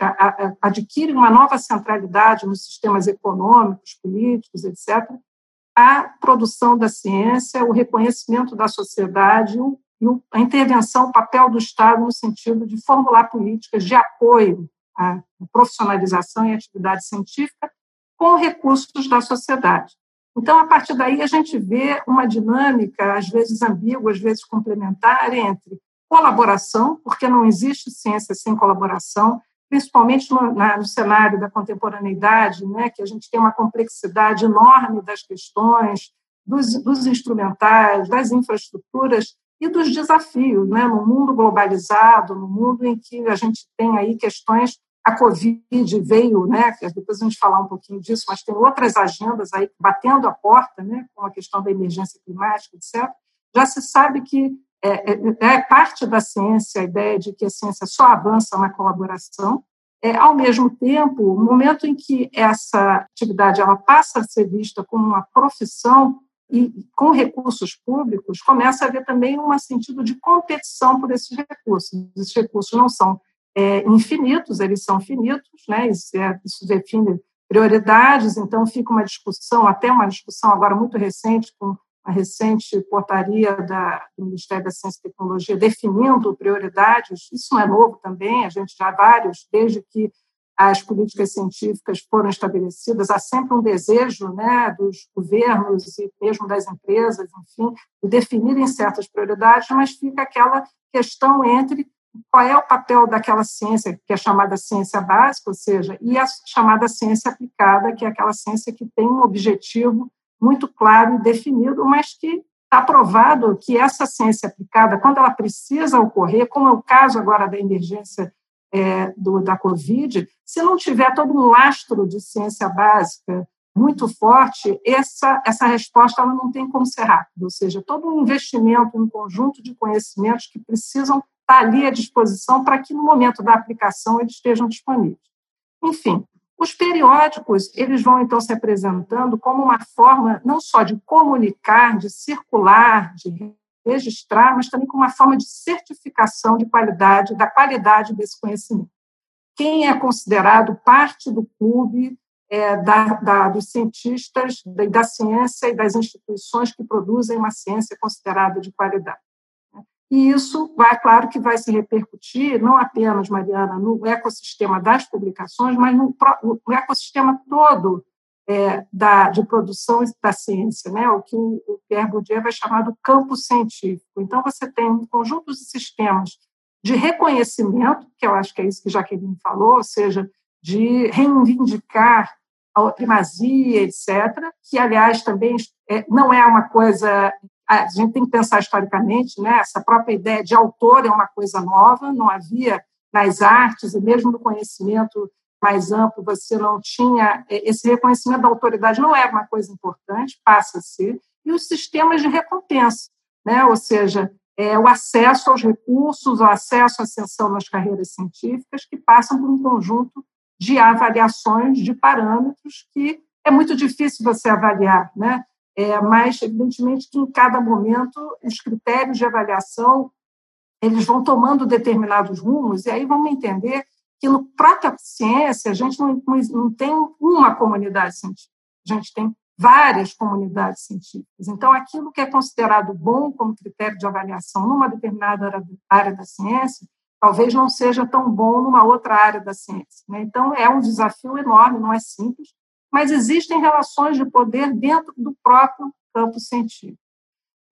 adquirem uma nova centralidade nos sistemas econômicos, políticos, etc., a produção da ciência, o reconhecimento da sociedade e a intervenção, o papel do Estado no sentido de formular políticas de apoio à profissionalização e atividade científica com recursos da sociedade. Então, a partir daí, a gente vê uma dinâmica, às vezes ambígua, às vezes complementar, entre colaboração, porque não existe ciência sem colaboração, principalmente no, na, no cenário da contemporaneidade, né, que a gente tem uma complexidade enorme das questões, dos, dos instrumentais, das infraestruturas e dos desafios, né, no mundo globalizado, no mundo em que a gente tem aí questões a Covid veio, né, depois a gente falar um pouquinho disso, mas tem outras agendas aí batendo a porta, né, com a questão da emergência climática, etc. Já se sabe que é, é, é, parte da ciência a ideia de que a ciência só avança na colaboração. É, ao mesmo tempo, o momento em que essa atividade ela passa a ser vista como uma profissão e com recursos públicos, começa a haver também um sentido de competição por esses recursos. Esses recursos não são é, infinitos, eles são finitos, né? isso, é, isso define prioridades, então fica uma discussão, até uma discussão agora muito recente com a recente portaria da, do Ministério da Ciência e Tecnologia definindo prioridades, isso não é novo também, a gente já vários, desde que as políticas científicas foram estabelecidas, há sempre um desejo né, dos governos e mesmo das empresas, enfim, de definirem certas prioridades, mas fica aquela questão entre qual é o papel daquela ciência que é chamada ciência básica, ou seja, e a chamada ciência aplicada, que é aquela ciência que tem um objetivo muito claro e definido, mas que está provado que essa ciência aplicada, quando ela precisa ocorrer, como é o caso agora da emergência é, do, da Covid, se não tiver todo um lastro de ciência básica muito forte, essa, essa resposta ela não tem como ser rápida, ou seja, todo um investimento, um conjunto de conhecimentos que precisam estar ali à disposição para que no momento da aplicação eles estejam disponíveis. Enfim, Os periódicos, eles vão então se apresentando como uma forma não só de comunicar, de circular, de registrar, mas também como uma forma de certificação de qualidade, da qualidade desse conhecimento. Quem é considerado parte do clube é, da, da, dos cientistas da, da ciência e das instituições que produzem uma ciência considerada de qualidade. E isso vai, claro, que vai se repercutir não apenas, Mariana, no ecossistema das publicações, mas no, no ecossistema todo é, da, de produção da ciência, né? o que o, Pierre Bourdieu vai chamar do campo científico. Então, você tem um conjunto de sistemas de reconhecimento, que eu acho que é isso que Jaqueline falou, ou seja, de reivindicar a primazia, etc., que, aliás, também é, não é uma coisa a gente tem que pensar historicamente, né? Essa própria ideia de autor é uma coisa nova, não havia nas artes e mesmo no conhecimento mais amplo você não tinha é, esse reconhecimento da autoridade não era uma coisa importante, passa a ser e os sistemas de recompensa, né? Ou seja, é, o acesso aos recursos, o acesso à ascensão nas carreiras científicas que passam por um conjunto de avaliações de parâmetros que é muito difícil você avaliar, né? É, mas, evidentemente, que em cada momento os critérios de avaliação eles vão tomando determinados rumos, e aí vamos entender que no própria ciência a gente não, não tem uma comunidade científica, a gente tem várias comunidades científicas. Então, aquilo que é considerado bom como critério de avaliação numa determinada área da ciência, talvez não seja tão bom numa outra área da ciência. Né? Então, é um desafio enorme, não é simples, mas existem relações de poder dentro do próprio campo científico.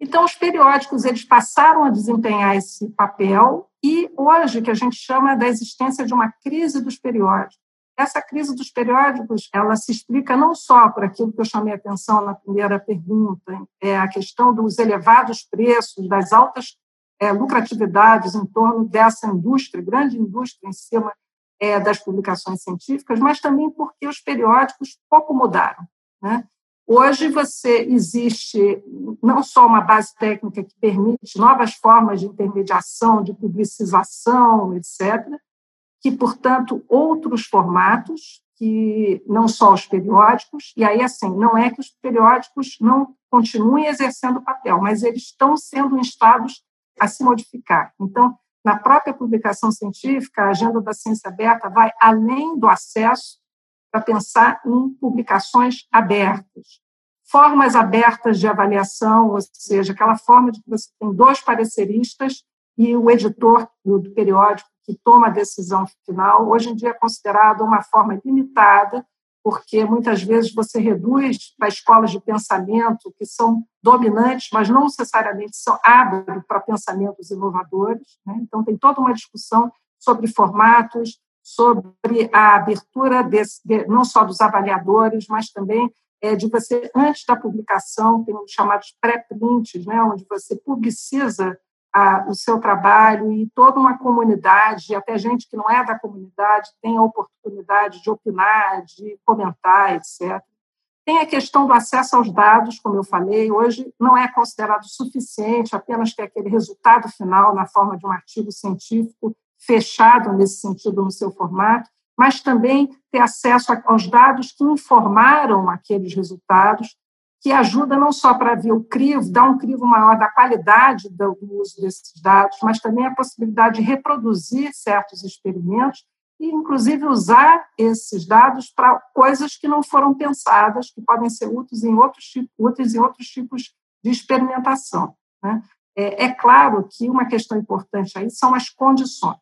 Então, os periódicos eles passaram a desempenhar esse papel e hoje que a gente chama da existência de uma crise dos periódicos. Essa crise dos periódicos, ela se explica não só por aquilo que eu chamei a atenção na primeira pergunta, é a questão dos elevados preços, das altas é, lucratividades em torno dessa indústria, grande indústria em cima é, das publicações científicas, mas também porque os periódicos pouco mudaram. Né? Hoje você existe não só uma base técnica que permite novas formas de intermediação, de publicização, etc., que, portanto, outros formatos, que não só os periódicos, e aí, assim, não é que os periódicos não continuem exercendo papel, mas eles estão sendo instados a se modificar. Então, na própria publicação científica, a agenda da ciência aberta vai além do acesso para pensar em publicações abertas, formas abertas de avaliação, ou seja, aquela forma de que você tem dois pareceristas e o editor do periódico que toma a decisão final, hoje em dia é considerado uma forma limitada porque muitas vezes você reduz para escolas de pensamento que são dominantes, mas não necessariamente são abrem para pensamentos inovadores. Né? Então, tem toda uma discussão sobre formatos, sobre a abertura desse, de, não só dos avaliadores, mas também é, de você, antes da publicação, tem os chamados pré-prints, né? onde você publiciza a, o seu trabalho e toda uma comunidade, até gente que não é da comunidade, tem a oportunidade de opinar, de comentar, etc. Tem a questão do acesso aos dados, como eu falei, hoje não é considerado suficiente apenas ter aquele resultado final na forma de um artigo científico fechado nesse sentido no seu formato, mas também ter acesso aos dados que informaram aqueles resultados que ajuda não só para ver o crivo, dar um crivo maior da qualidade do uso desses dados, mas também a possibilidade de reproduzir certos experimentos e, inclusive, usar esses dados para coisas que não foram pensadas, que podem ser úteis em outros, tipos, úteis em outros tipos de experimentação. Né? É, é claro que uma questão importante aí são as condições.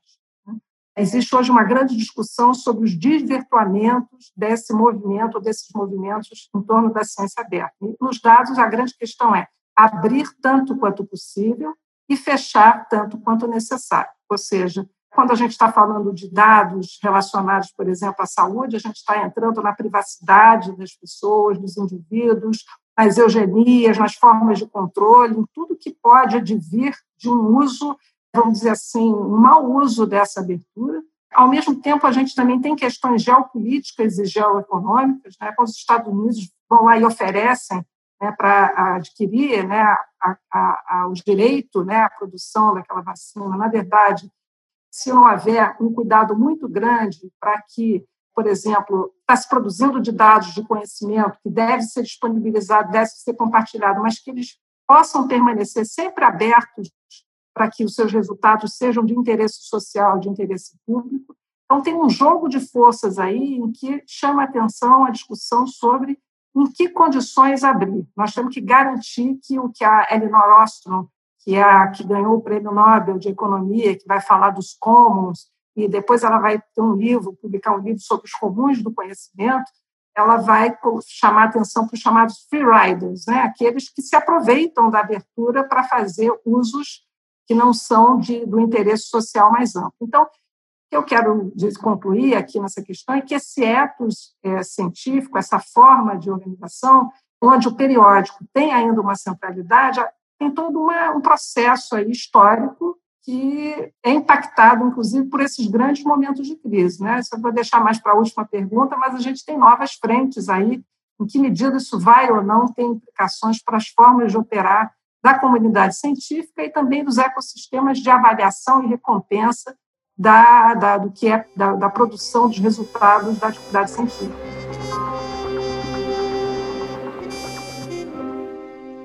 Existe hoje uma grande discussão sobre os desvirtuamentos desse movimento, desses movimentos em torno da ciência aberta. E nos dados, a grande questão é abrir tanto quanto possível e fechar tanto quanto necessário. Ou seja, quando a gente está falando de dados relacionados, por exemplo, à saúde, a gente está entrando na privacidade das pessoas, dos indivíduos, nas eugenias, nas formas de controle, em tudo que pode advir de um uso vamos dizer assim, mau uso dessa abertura. Ao mesmo tempo, a gente também tem questões geopolíticas e geoeconômicas, né? quando os Estados Unidos vão lá e oferecem né, para adquirir né, a, a, a, o direito né, à produção daquela vacina. Na verdade, se não houver um cuidado muito grande para que por exemplo, está se produzindo de dados de conhecimento que deve ser disponibilizado, deve ser compartilhado, mas que eles possam permanecer sempre abertos para que os seus resultados sejam de interesse social, de interesse público. Então, tem um jogo de forças aí em que chama a atenção a discussão sobre em que condições abrir. Nós temos que garantir que o que a Elinor Ostrom, que é a que ganhou o Prêmio Nobel de Economia, que vai falar dos commons, e depois ela vai ter um livro, publicar um livro sobre os comuns do conhecimento, ela vai chamar atenção para os chamados free riders, né? aqueles que se aproveitam da abertura para fazer usos que não são de, do interesse social mais amplo. Então, o que eu quero concluir aqui nessa questão é que esse ethos é, científico, essa forma de organização, onde o periódico tem ainda uma centralidade, tem todo uma, um processo aí histórico que é impactado, inclusive, por esses grandes momentos de crise. Né? Isso eu vou deixar mais para a última pergunta, mas a gente tem novas frentes aí. Em que medida isso vai ou não ter implicações para as formas de operar da comunidade científica e também dos ecossistemas de avaliação e recompensa da, da do que é da, da produção dos resultados da atividade científica.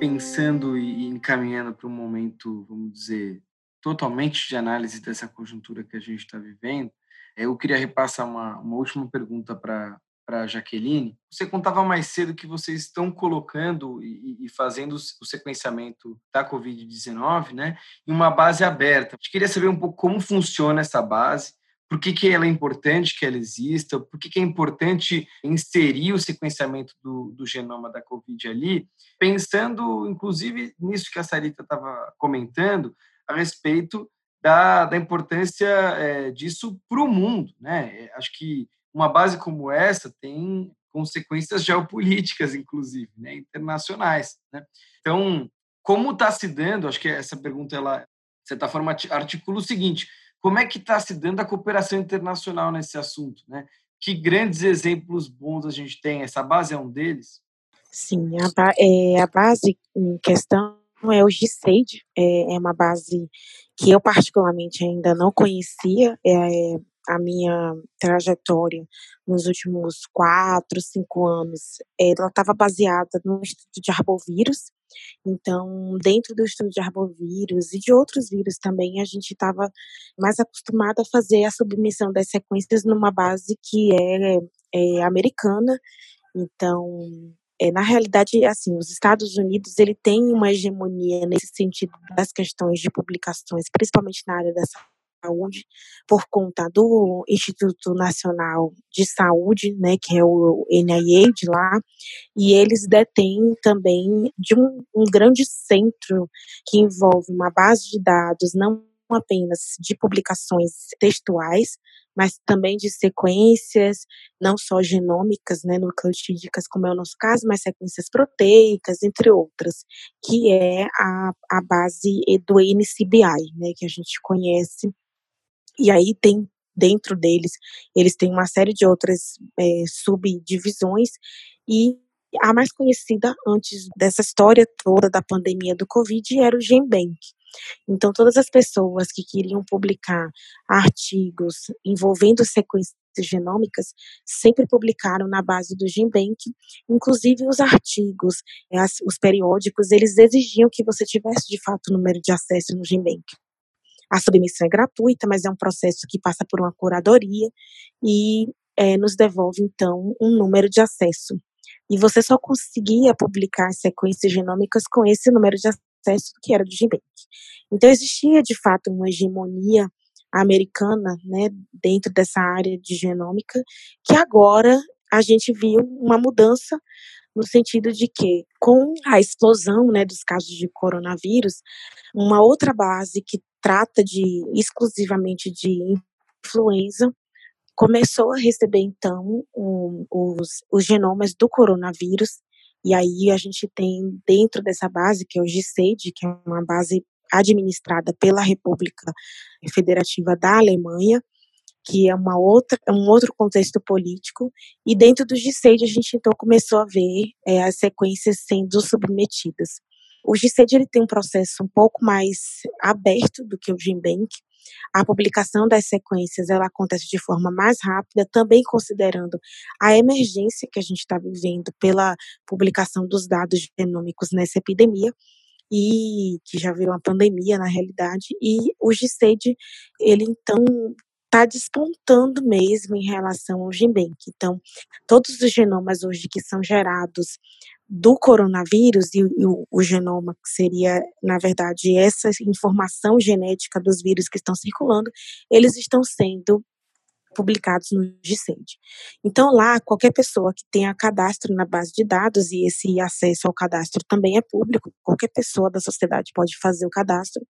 Pensando e encaminhando para um momento, vamos dizer, totalmente de análise dessa conjuntura que a gente está vivendo, eu queria repassar uma, uma última pergunta para para Jaqueline. Você contava mais cedo que vocês estão colocando e, e fazendo o sequenciamento da Covid-19 né, em uma base aberta. A gente queria saber um pouco como funciona essa base, por que, que ela é importante que ela exista, por que, que é importante inserir o sequenciamento do, do genoma da Covid ali, pensando, inclusive, nisso que a Sarita estava comentando, a respeito da, da importância é, disso para o mundo. Né? Acho que uma base como essa tem consequências geopolíticas, inclusive, né? internacionais. Né? Então, como está se dando, acho que essa pergunta, ela, de certa forma, articula o seguinte, como é que está se dando a cooperação internacional nesse assunto? Né? Que grandes exemplos bons a gente tem? Essa base é um deles? Sim, a, é, a base em questão é o GSAID, é, é uma base que eu particularmente ainda não conhecia, é, a minha trajetória nos últimos quatro, cinco anos, ela estava baseada no estudo de arbovírus. Então, dentro do estudo de arbovírus e de outros vírus também, a gente estava mais acostumado a fazer a submissão das sequências numa base que é, é americana. Então, é, na realidade, assim, os Estados Unidos ele tem uma hegemonia nesse sentido das questões de publicações, principalmente na área da saúde, por conta do Instituto Nacional de Saúde, né, que é o NIH lá, e eles detêm também de um, um grande centro que envolve uma base de dados não apenas de publicações textuais, mas também de sequências, não só genômicas, né, nucleotídicas, como é o nosso caso, mas sequências proteicas, entre outras, que é a, a base do NCBI, né, que a gente conhece. E aí tem dentro deles, eles têm uma série de outras é, subdivisões e a mais conhecida antes dessa história toda da pandemia do Covid era o GenBank, então, todas as pessoas que queriam publicar artigos envolvendo sequências genômicas sempre publicaram na base do GenBank, inclusive os artigos, eh, os periódicos, eles exigiam que você tivesse de fato o número de acesso no GenBank. A submissão é gratuita, mas é um processo que passa por uma curadoria e é, nos devolve então um número de acesso. E você só conseguia publicar sequências genômicas com esse número de acesso que era do GenBank. Então existia de fato uma hegemonia americana, né, dentro dessa área de genômica, que agora a gente viu uma mudança no sentido de que com a explosão, né, dos casos de coronavírus, uma outra base que trata de exclusivamente de influenza começou a receber então um, os, os genomas do coronavírus e aí a gente tem dentro dessa base, que é o GSAID, que é uma base administrada pela República Federativa da Alemanha, que é uma outra, é um outro contexto político, e dentro do GSAID a gente então começou a ver é, as sequências sendo submetidas. O GCD ele tem um processo um pouco mais aberto do que o GenBank. A publicação das sequências ela acontece de forma mais rápida, também considerando a emergência que a gente está vivendo pela publicação dos dados genômicos nessa epidemia e que já virou uma pandemia na realidade. E o GCD ele então está despontando mesmo em relação ao GenBank. Então, todos os genomas hoje que são gerados do coronavírus e, o, o, genoma, que seria, na verdade, essa informação genética dos vírus que estão circulando, eles estão sendo publicados no GSAID. Então, lá, qualquer pessoa que tenha cadastro na base de dados, e esse acesso ao cadastro também é público, qualquer pessoa da sociedade pode fazer o cadastro,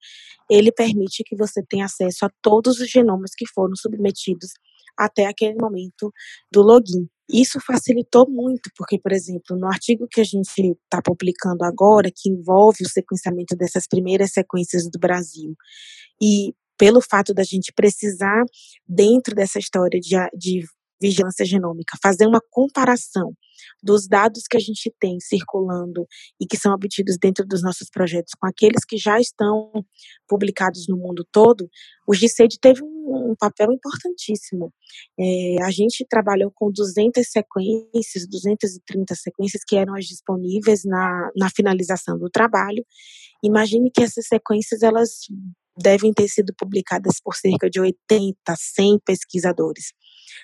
ele permite que você tenha acesso a todos os genomas que foram submetidos até aquele momento do login. Isso facilitou muito, porque, por exemplo, no artigo que a gente está publicando agora, que envolve o sequenciamento dessas primeiras sequências do Brasil, e pelo fato da gente precisar, dentro dessa história de, de vigilância genômica, fazer uma comparação dos dados que a gente tem circulando e que são obtidos dentro dos nossos projetos com aqueles que já estão publicados no mundo todo, o GCD teve um, um papel importantíssimo. É, a gente trabalhou com 200 sequências, 230 sequências que eram as disponíveis na, na finalização do trabalho. Imagine que essas sequências elas devem ter sido publicadas por cerca de 80, 100 pesquisadores.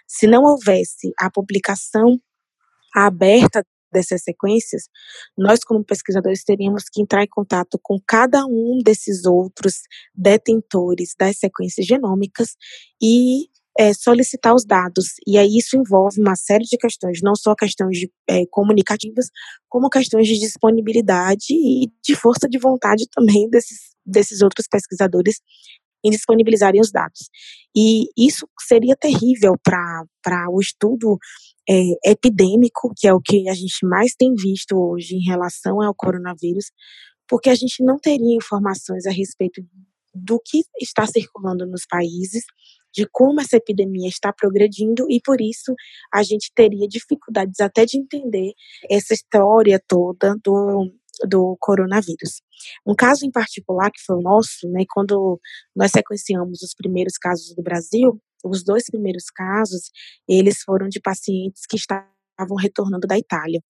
Se não houvesse a publicação aberta dessas sequências, nós, como pesquisadores, teríamos que entrar em contato com cada um desses outros detentores das sequências genômicas e é, solicitar os dados. E aí isso envolve uma série de questões, não só questões de, é, comunicativas, como questões de disponibilidade e de força de vontade também desses, desses outros pesquisadores em disponibilizarem os dados. E isso seria terrível para o estudo é, epidêmico, que é o que a gente mais tem visto hoje em relação ao coronavírus, porque a gente não teria informações a respeito do que está circulando nos países, de como essa epidemia está progredindo e por isso a gente teria dificuldades até de entender essa história toda do, do coronavírus. Um caso em particular que foi o nosso, né, quando nós sequenciamos os primeiros casos do Brasil, os dois primeiros casos, eles foram de pacientes que estavam retornando da Itália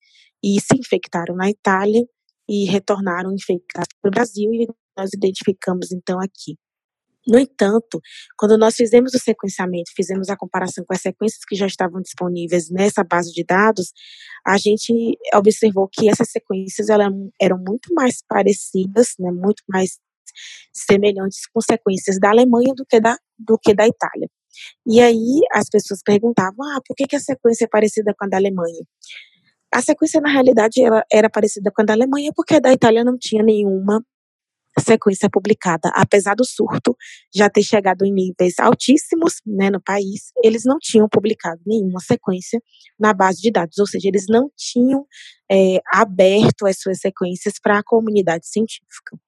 e se infectaram na Itália e retornaram infectados para o Brasil e nós identificamos então aqui. No entanto, quando nós fizemos o sequenciamento, fizemos a comparação com as sequências que já estavam disponíveis nessa base de dados, a gente observou que essas sequências eram, eram muito mais parecidas, né, muito mais semelhantes com sequências da Alemanha do que da, do que da Itália. E aí as pessoas perguntavam, ah, por que, que a sequência é parecida com a da Alemanha? A sequência, na realidade, ela era parecida com a da Alemanha porque a da Itália não tinha nenhuma sequência publicada, apesar do surto já ter chegado em níveis altíssimos né, no país, eles não tinham publicado nenhuma sequência na base de dados, ou seja, eles não tinham é, aberto as suas sequências para a comunidade científica.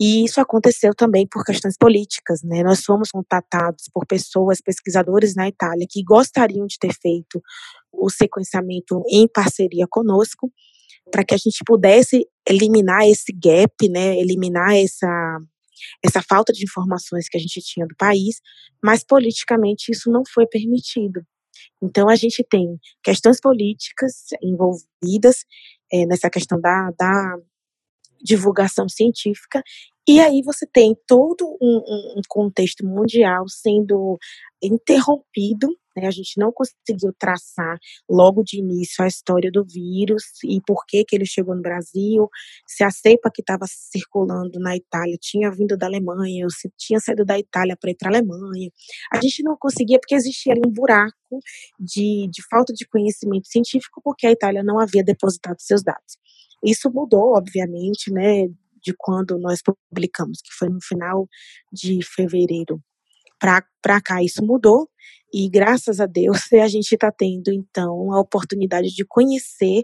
E isso aconteceu também por questões políticas, né? Nós fomos contatados por pessoas, pesquisadores na Itália, que gostariam de ter feito o sequenciamento em parceria conosco, para que a gente pudesse eliminar esse gap, né, eliminar essa essa falta de informações que a gente tinha do país, mas politicamente isso não foi permitido. Então a gente tem questões políticas envolvidas é, nessa questão da, da divulgação científica e aí você tem todo um, um contexto mundial sendo interrompido? A gente não conseguiu traçar logo de início a história do vírus e por que, que ele chegou no Brasil, se a cepa que estava circulando na Itália tinha vindo da Alemanha, ou se tinha saído da Itália para ir para a Alemanha. A gente não conseguia porque existia ali um buraco de, de falta de conhecimento científico, porque a Itália não havia depositado seus dados. Isso mudou, obviamente, né, de quando nós publicamos, que foi no final de fevereiro para cá. Isso mudou e graças a Deus a gente está tendo então a oportunidade de conhecer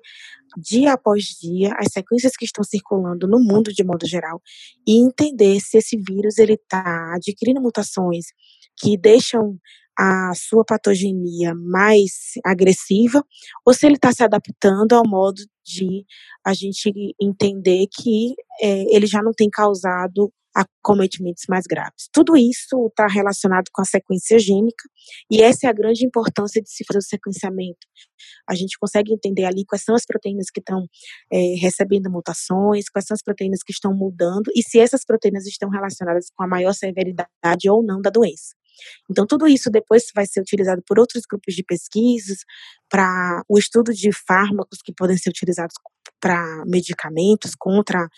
dia após dia as sequências que estão circulando no mundo de modo geral e entender se esse vírus ele está adquirindo mutações que deixam a sua patogenia mais agressiva, ou se ele está se adaptando ao modo de a gente entender que é, ele já não tem causado acometimentos mais graves. Tudo isso está relacionado com a sequência gênica, e essa é a grande importância de se fazer o sequenciamento. A gente consegue entender ali quais são as proteínas que estão é, recebendo mutações, quais são as proteínas que estão mudando, e se essas proteínas estão relacionadas com a maior severidade ou não da doença. Então, tudo isso depois vai ser utilizado por outros grupos de pesquisas, para o estudo de fármacos que podem ser utilizados para medicamentos contra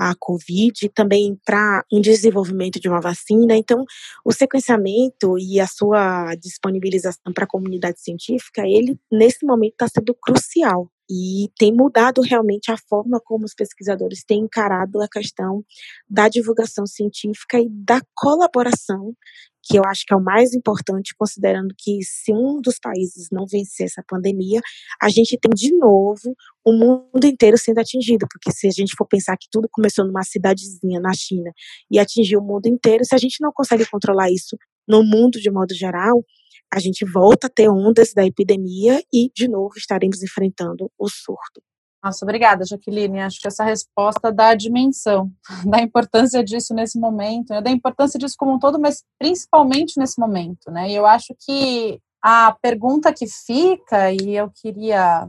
a Covid, também para um desenvolvimento de uma vacina. Então, o sequenciamento e a sua disponibilização para a comunidade científica, ele, nesse momento, está sendo crucial e tem mudado realmente a forma como os pesquisadores têm encarado a questão da divulgação científica e da colaboração que eu acho que é o mais importante, considerando que se um dos países não vencer essa pandemia, a gente tem de novo o mundo inteiro sendo atingido, porque se a gente for pensar que tudo começou numa cidadezinha na China e atingiu o mundo inteiro, se a gente não consegue controlar isso no mundo de modo geral, a gente volta a ter ondas da epidemia e de novo estaremos enfrentando o surto. Nossa, obrigada, Jaqueline. Acho que essa resposta dá a dimensão da importância disso nesse momento, né? da importância disso como um todo, mas principalmente nesse momento, né? E eu acho que a pergunta que fica, e eu queria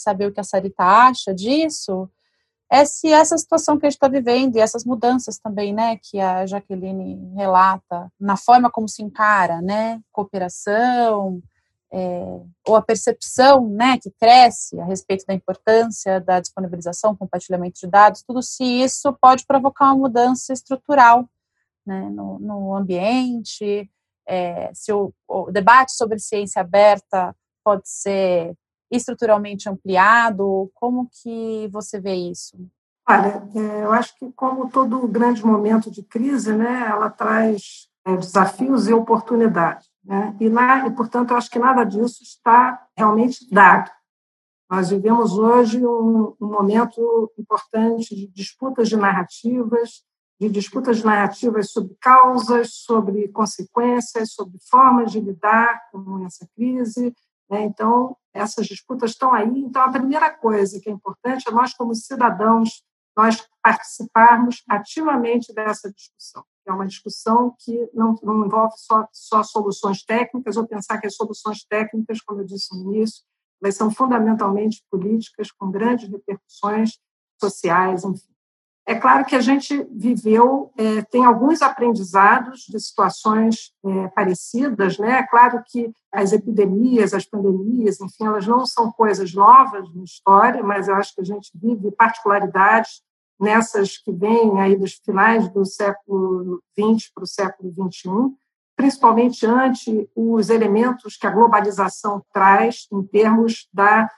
saber o que a Sarita acha disso, é se essa situação que a gente está vivendo e essas mudanças também, né, que a Jaqueline relata, na forma como se encara, né, cooperação, é, ou a percepção né, que cresce a respeito da importância da disponibilização, compartilhamento de dados, tudo se isso pode provocar uma mudança estrutural né, no, no, ambiente, é, se o, o, debate sobre ciência aberta pode ser estruturalmente ampliado, como que você vê isso? Olha, é, eu acho que como todo grande momento de crise, né, ela traz é, desafios e oportunidades. Né? E, lá, e, portanto, eu acho que nada disso está realmente dado. Nós vivemos hoje um, um momento importante de disputas de narrativas, de disputas de narrativas sobre causas, sobre consequências, sobre formas de lidar com essa crise. Né? Então, essas disputas estão aí. Então, a primeira coisa que é importante é nós, como cidadãos, nós participarmos ativamente dessa discussão. É uma discussão que não, não envolve só, só soluções técnicas, ou pensar que as soluções técnicas, como eu disse no início, elas são fundamentalmente políticas, com grandes repercussões sociais, enfim. É claro que a gente viveu, é, tem alguns aprendizados de situações é, parecidas, né? É claro que as epidemias, as pandemias, enfim, elas não são coisas novas na história, mas eu acho que a gente vive particularidades nessas que vêm aí dos finais do século XX para o século XXI, principalmente ante os elementos que a globalização traz em termos da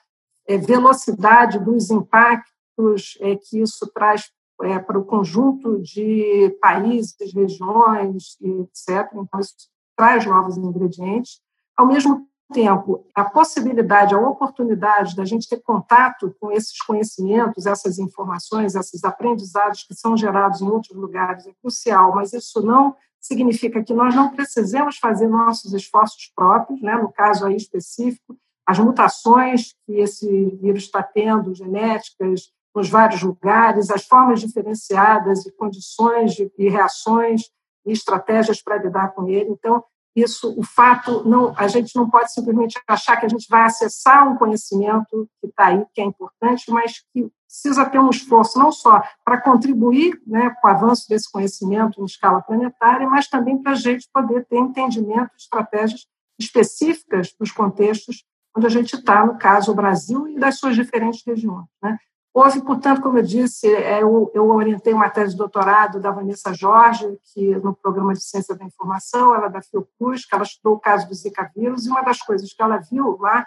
é, velocidade dos impactos é, que isso traz é, para o conjunto de países, regiões, etc. Então, isso traz novos ingredientes. Ao mesmo tempo, a possibilidade, a oportunidade da gente ter contato com esses conhecimentos, essas informações, esses aprendizados que são gerados em outros lugares é crucial, mas isso não significa que nós não precisemos fazer nossos esforços próprios, né? no caso aí específico, as mutações que esse vírus está tendo, genéticas, nos vários lugares, as formas diferenciadas e condições de, e reações e estratégias para lidar com ele. Então, isso, o fato, não, a gente não pode simplesmente achar que a gente vai acessar um conhecimento que está aí, que é importante, mas que precisa ter um esforço não só para contribuir né, com o avanço desse conhecimento em escala planetária, mas também para a gente poder ter entendimento, estratégias específicas dos contextos onde a gente está, no caso, o Brasil e das suas diferentes regiões. Né? Houve, portanto, como eu disse, é, eu, eu orientei uma tese de doutorado da Vanessa Jorge, que no programa de Ciência da Informação, ela é da Fiocruz, que ela estudou o caso do Zika vírus, e uma das coisas que ela viu lá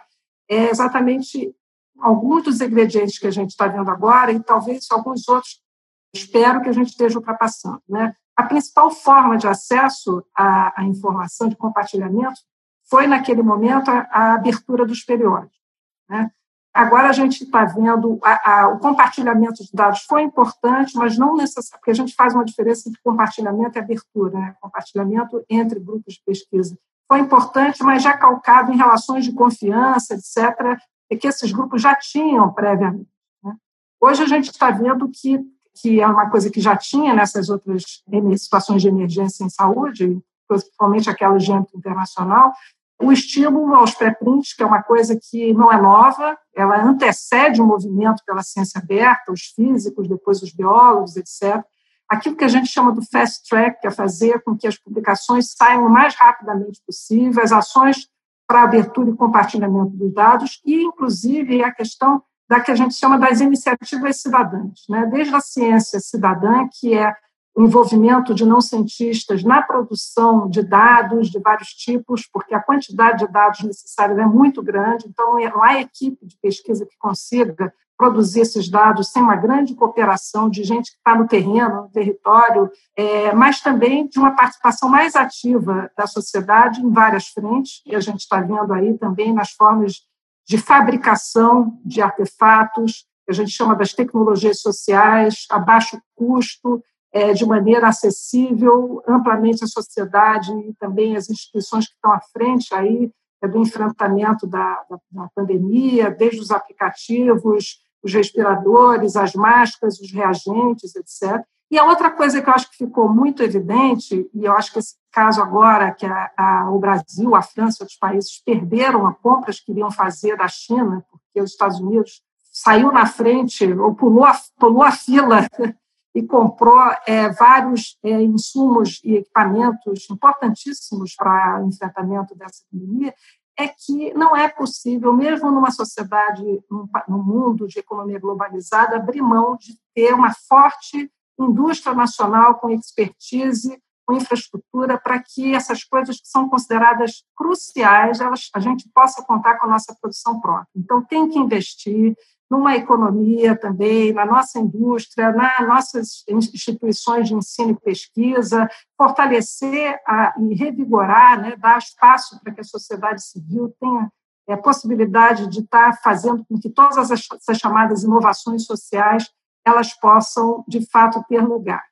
é exatamente alguns dos ingredientes que a gente está vendo agora, e talvez alguns outros, espero que a gente esteja ultrapassando. Né? A principal forma de acesso à, à informação, de compartilhamento, foi, naquele momento, a, a abertura dos periódicos. Né? Agora a gente está vendo a, a, o compartilhamento de dados foi importante, mas não necessariamente, porque a gente faz uma diferença entre compartilhamento e abertura, né? compartilhamento entre grupos de pesquisa foi importante, mas já calcado em relações de confiança, etc., e que esses grupos já tinham previamente. Né? Hoje a gente está vendo que, que é uma coisa que já tinha nessas outras situações de emergência em saúde, principalmente aquela de âmbito internacional, o estímulo aos pré-prints, que é uma coisa que não é nova, ela antecede o movimento pela ciência aberta, os físicos, depois os biólogos, etc. Aquilo que a gente chama do fast track, que é fazer com que as publicações saiam o mais rapidamente possível, as ações para abertura e compartilhamento dos dados, e, inclusive, a questão da que a gente chama das iniciativas cidadãs, né? desde a ciência cidadã, que é envolvimento de não cientistas na produção de dados de vários tipos, porque a quantidade de dados necessários é muito grande, então não há equipe de pesquisa que consiga produzir esses dados sem uma grande cooperação de gente que está no terreno, no território, é, mas também de uma participação mais ativa da sociedade em várias frentes, e a gente está vendo aí também nas formas de fabricação de artefatos, que a gente chama das tecnologias sociais, a baixo custo, é, de maneira acessível amplamente à sociedade e também às instituições que estão à frente aí é, do enfrentamento da, da, da, pandemia, desde os aplicativos, os respiradores, as máscaras, os reagentes, etc. E a outra coisa que eu acho que ficou muito evidente, e eu acho que esse caso agora, que a, a, o Brasil, a França e outros países perderam a compras que iriam fazer da China, porque os Estados Unidos saiu na frente, ou pulou a, pulou a fila e comprou é, vários é, insumos e equipamentos importantíssimos para o enfrentamento dessa pandemia, é que não é possível, mesmo numa sociedade, num, num mundo de economia globalizada, abrir mão de ter uma forte indústria nacional com expertise, com infraestrutura, para que essas coisas que são consideradas cruciais, elas, a gente possa contar com a nossa produção própria. Então, tem que investir, numa economia também, na nossa indústria, nas nossas instituições de ensino e pesquisa, fortalecer a, e revigorar, né, dar espaço para que a sociedade civil tenha é, a possibilidade de estar fazendo com que todas essas chamadas inovações sociais elas possam, de fato, ter lugar.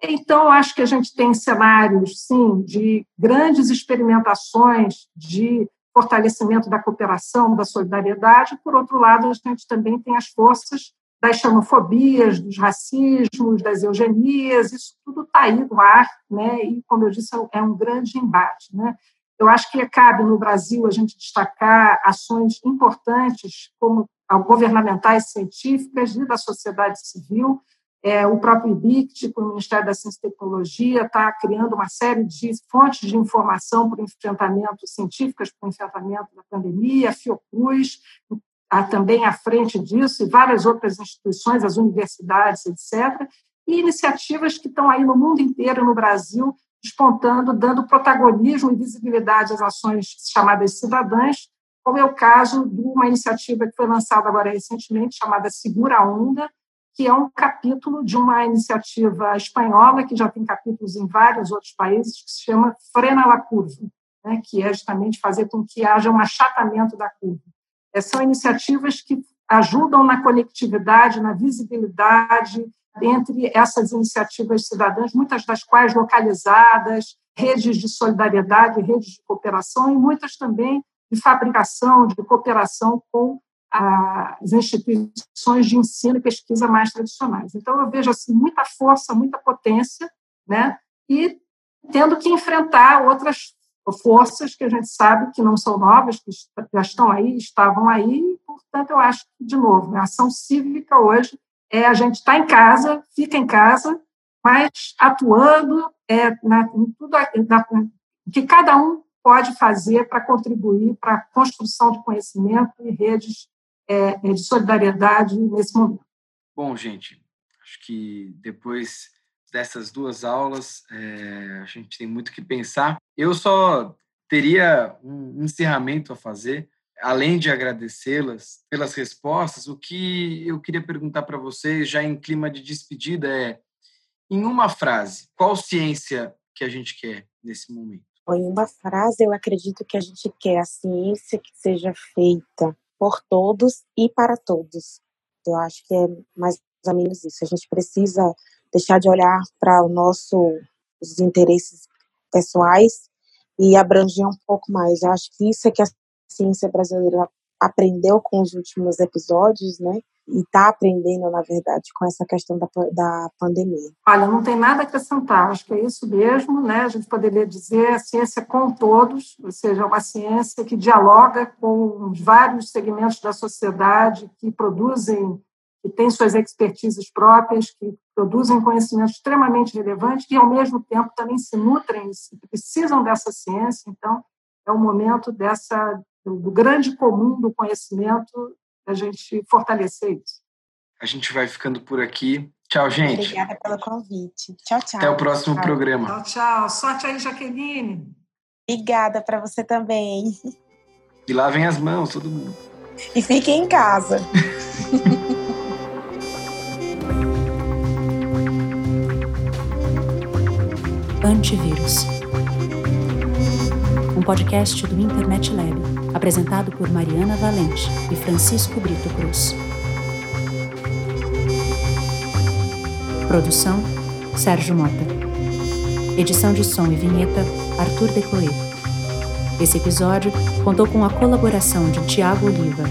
Então, acho que a gente tem cenários, sim, de grandes experimentações de fortalecimento da cooperação, da solidariedade. Por outro lado, a gente também tem as forças das xenofobias, dos racismos, das eugenias, isso tudo está aí no ar, né? e, como eu disse, é um grande embate. Né? Eu acho que cabe no Brasil a gente destacar ações importantes, como governamentais científicas e da sociedade civil, é, o próprio IBICT, o Ministério da Ciência e Tecnologia, está criando uma série de fontes de informação para o enfrentamento, científicas para o enfrentamento da pandemia, a Fiocruz, a, também à frente disso, e várias outras instituições, as universidades, etc., e iniciativas que estão aí no mundo inteiro, no Brasil, despontando, dando protagonismo e visibilidade às ações chamadas cidadãs, como é o caso de uma iniciativa que foi lançada agora recentemente, chamada Segura Onda, que é um capítulo de uma iniciativa espanhola, que já tem capítulos em vários outros países, que se chama Frena la Curva, né, que é justamente fazer com que haja um achatamento da curva. É, são iniciativas que ajudam na conectividade, na visibilidade entre essas iniciativas cidadãs, muitas das quais localizadas, redes de solidariedade, redes de cooperação, e muitas também de fabricação, de cooperação com as instituições de ensino e pesquisa mais tradicionais. Então, eu vejo assim, muita força, muita potência, né? e tendo que enfrentar outras forças que a gente sabe que não são novas, que já estão aí, estavam aí, portanto, eu acho que, de novo, a ação cívica hoje é a gente estar tá em casa, fica em casa, mas atuando é, na, em tudo na, que cada um pode fazer para contribuir para a construção de conhecimento e redes é, é, de solidariedade nesse momento. Bom, gente, acho que depois dessas duas aulas é, a gente tem muito que pensar. Eu só teria um encerramento a fazer, além de agradecê-las pelas respostas. O que eu queria perguntar para vocês, já em clima de despedida, é: em uma frase, qual ciência que a gente quer nesse momento? Em uma frase, eu acredito que a gente quer a ciência que seja feita por todos e para todos. Eu acho que é mais ou menos isso. A gente precisa deixar de olhar para o nosso os interesses pessoais e abranger um pouco mais. Eu acho que isso é que a ciência brasileira aprendeu com os últimos episódios, né? E está aprendendo, na verdade, com essa questão da, da pandemia. Olha, não tem nada a acrescentar, acho que é isso mesmo, né? A gente poderia dizer a ciência com todos, ou seja, uma ciência que dialoga com os vários segmentos da sociedade que produzem, que têm suas expertises próprias, que produzem conhecimentos extremamente relevantes e, ao mesmo tempo, também se nutrem, precisam dessa ciência. Então, é o momento dessa do grande comum do conhecimento, a gente fortalecer isso. A gente vai ficando por aqui. Tchau, gente. Obrigada pelo convite. Tchau, tchau. Até o próximo tchau. programa. Tchau, tchau. Sorte aí, Jaqueline. Obrigada para você também. E lavem as mãos, todo mundo. E fiquem em casa. Antivírus. Um podcast do Internet Lab, apresentado por Mariana Valente e Francisco Brito Cruz. Produção: Sérgio Mota. Edição de som e vinheta: Arthur Decloé. Esse episódio contou com a colaboração de Tiago Oliva,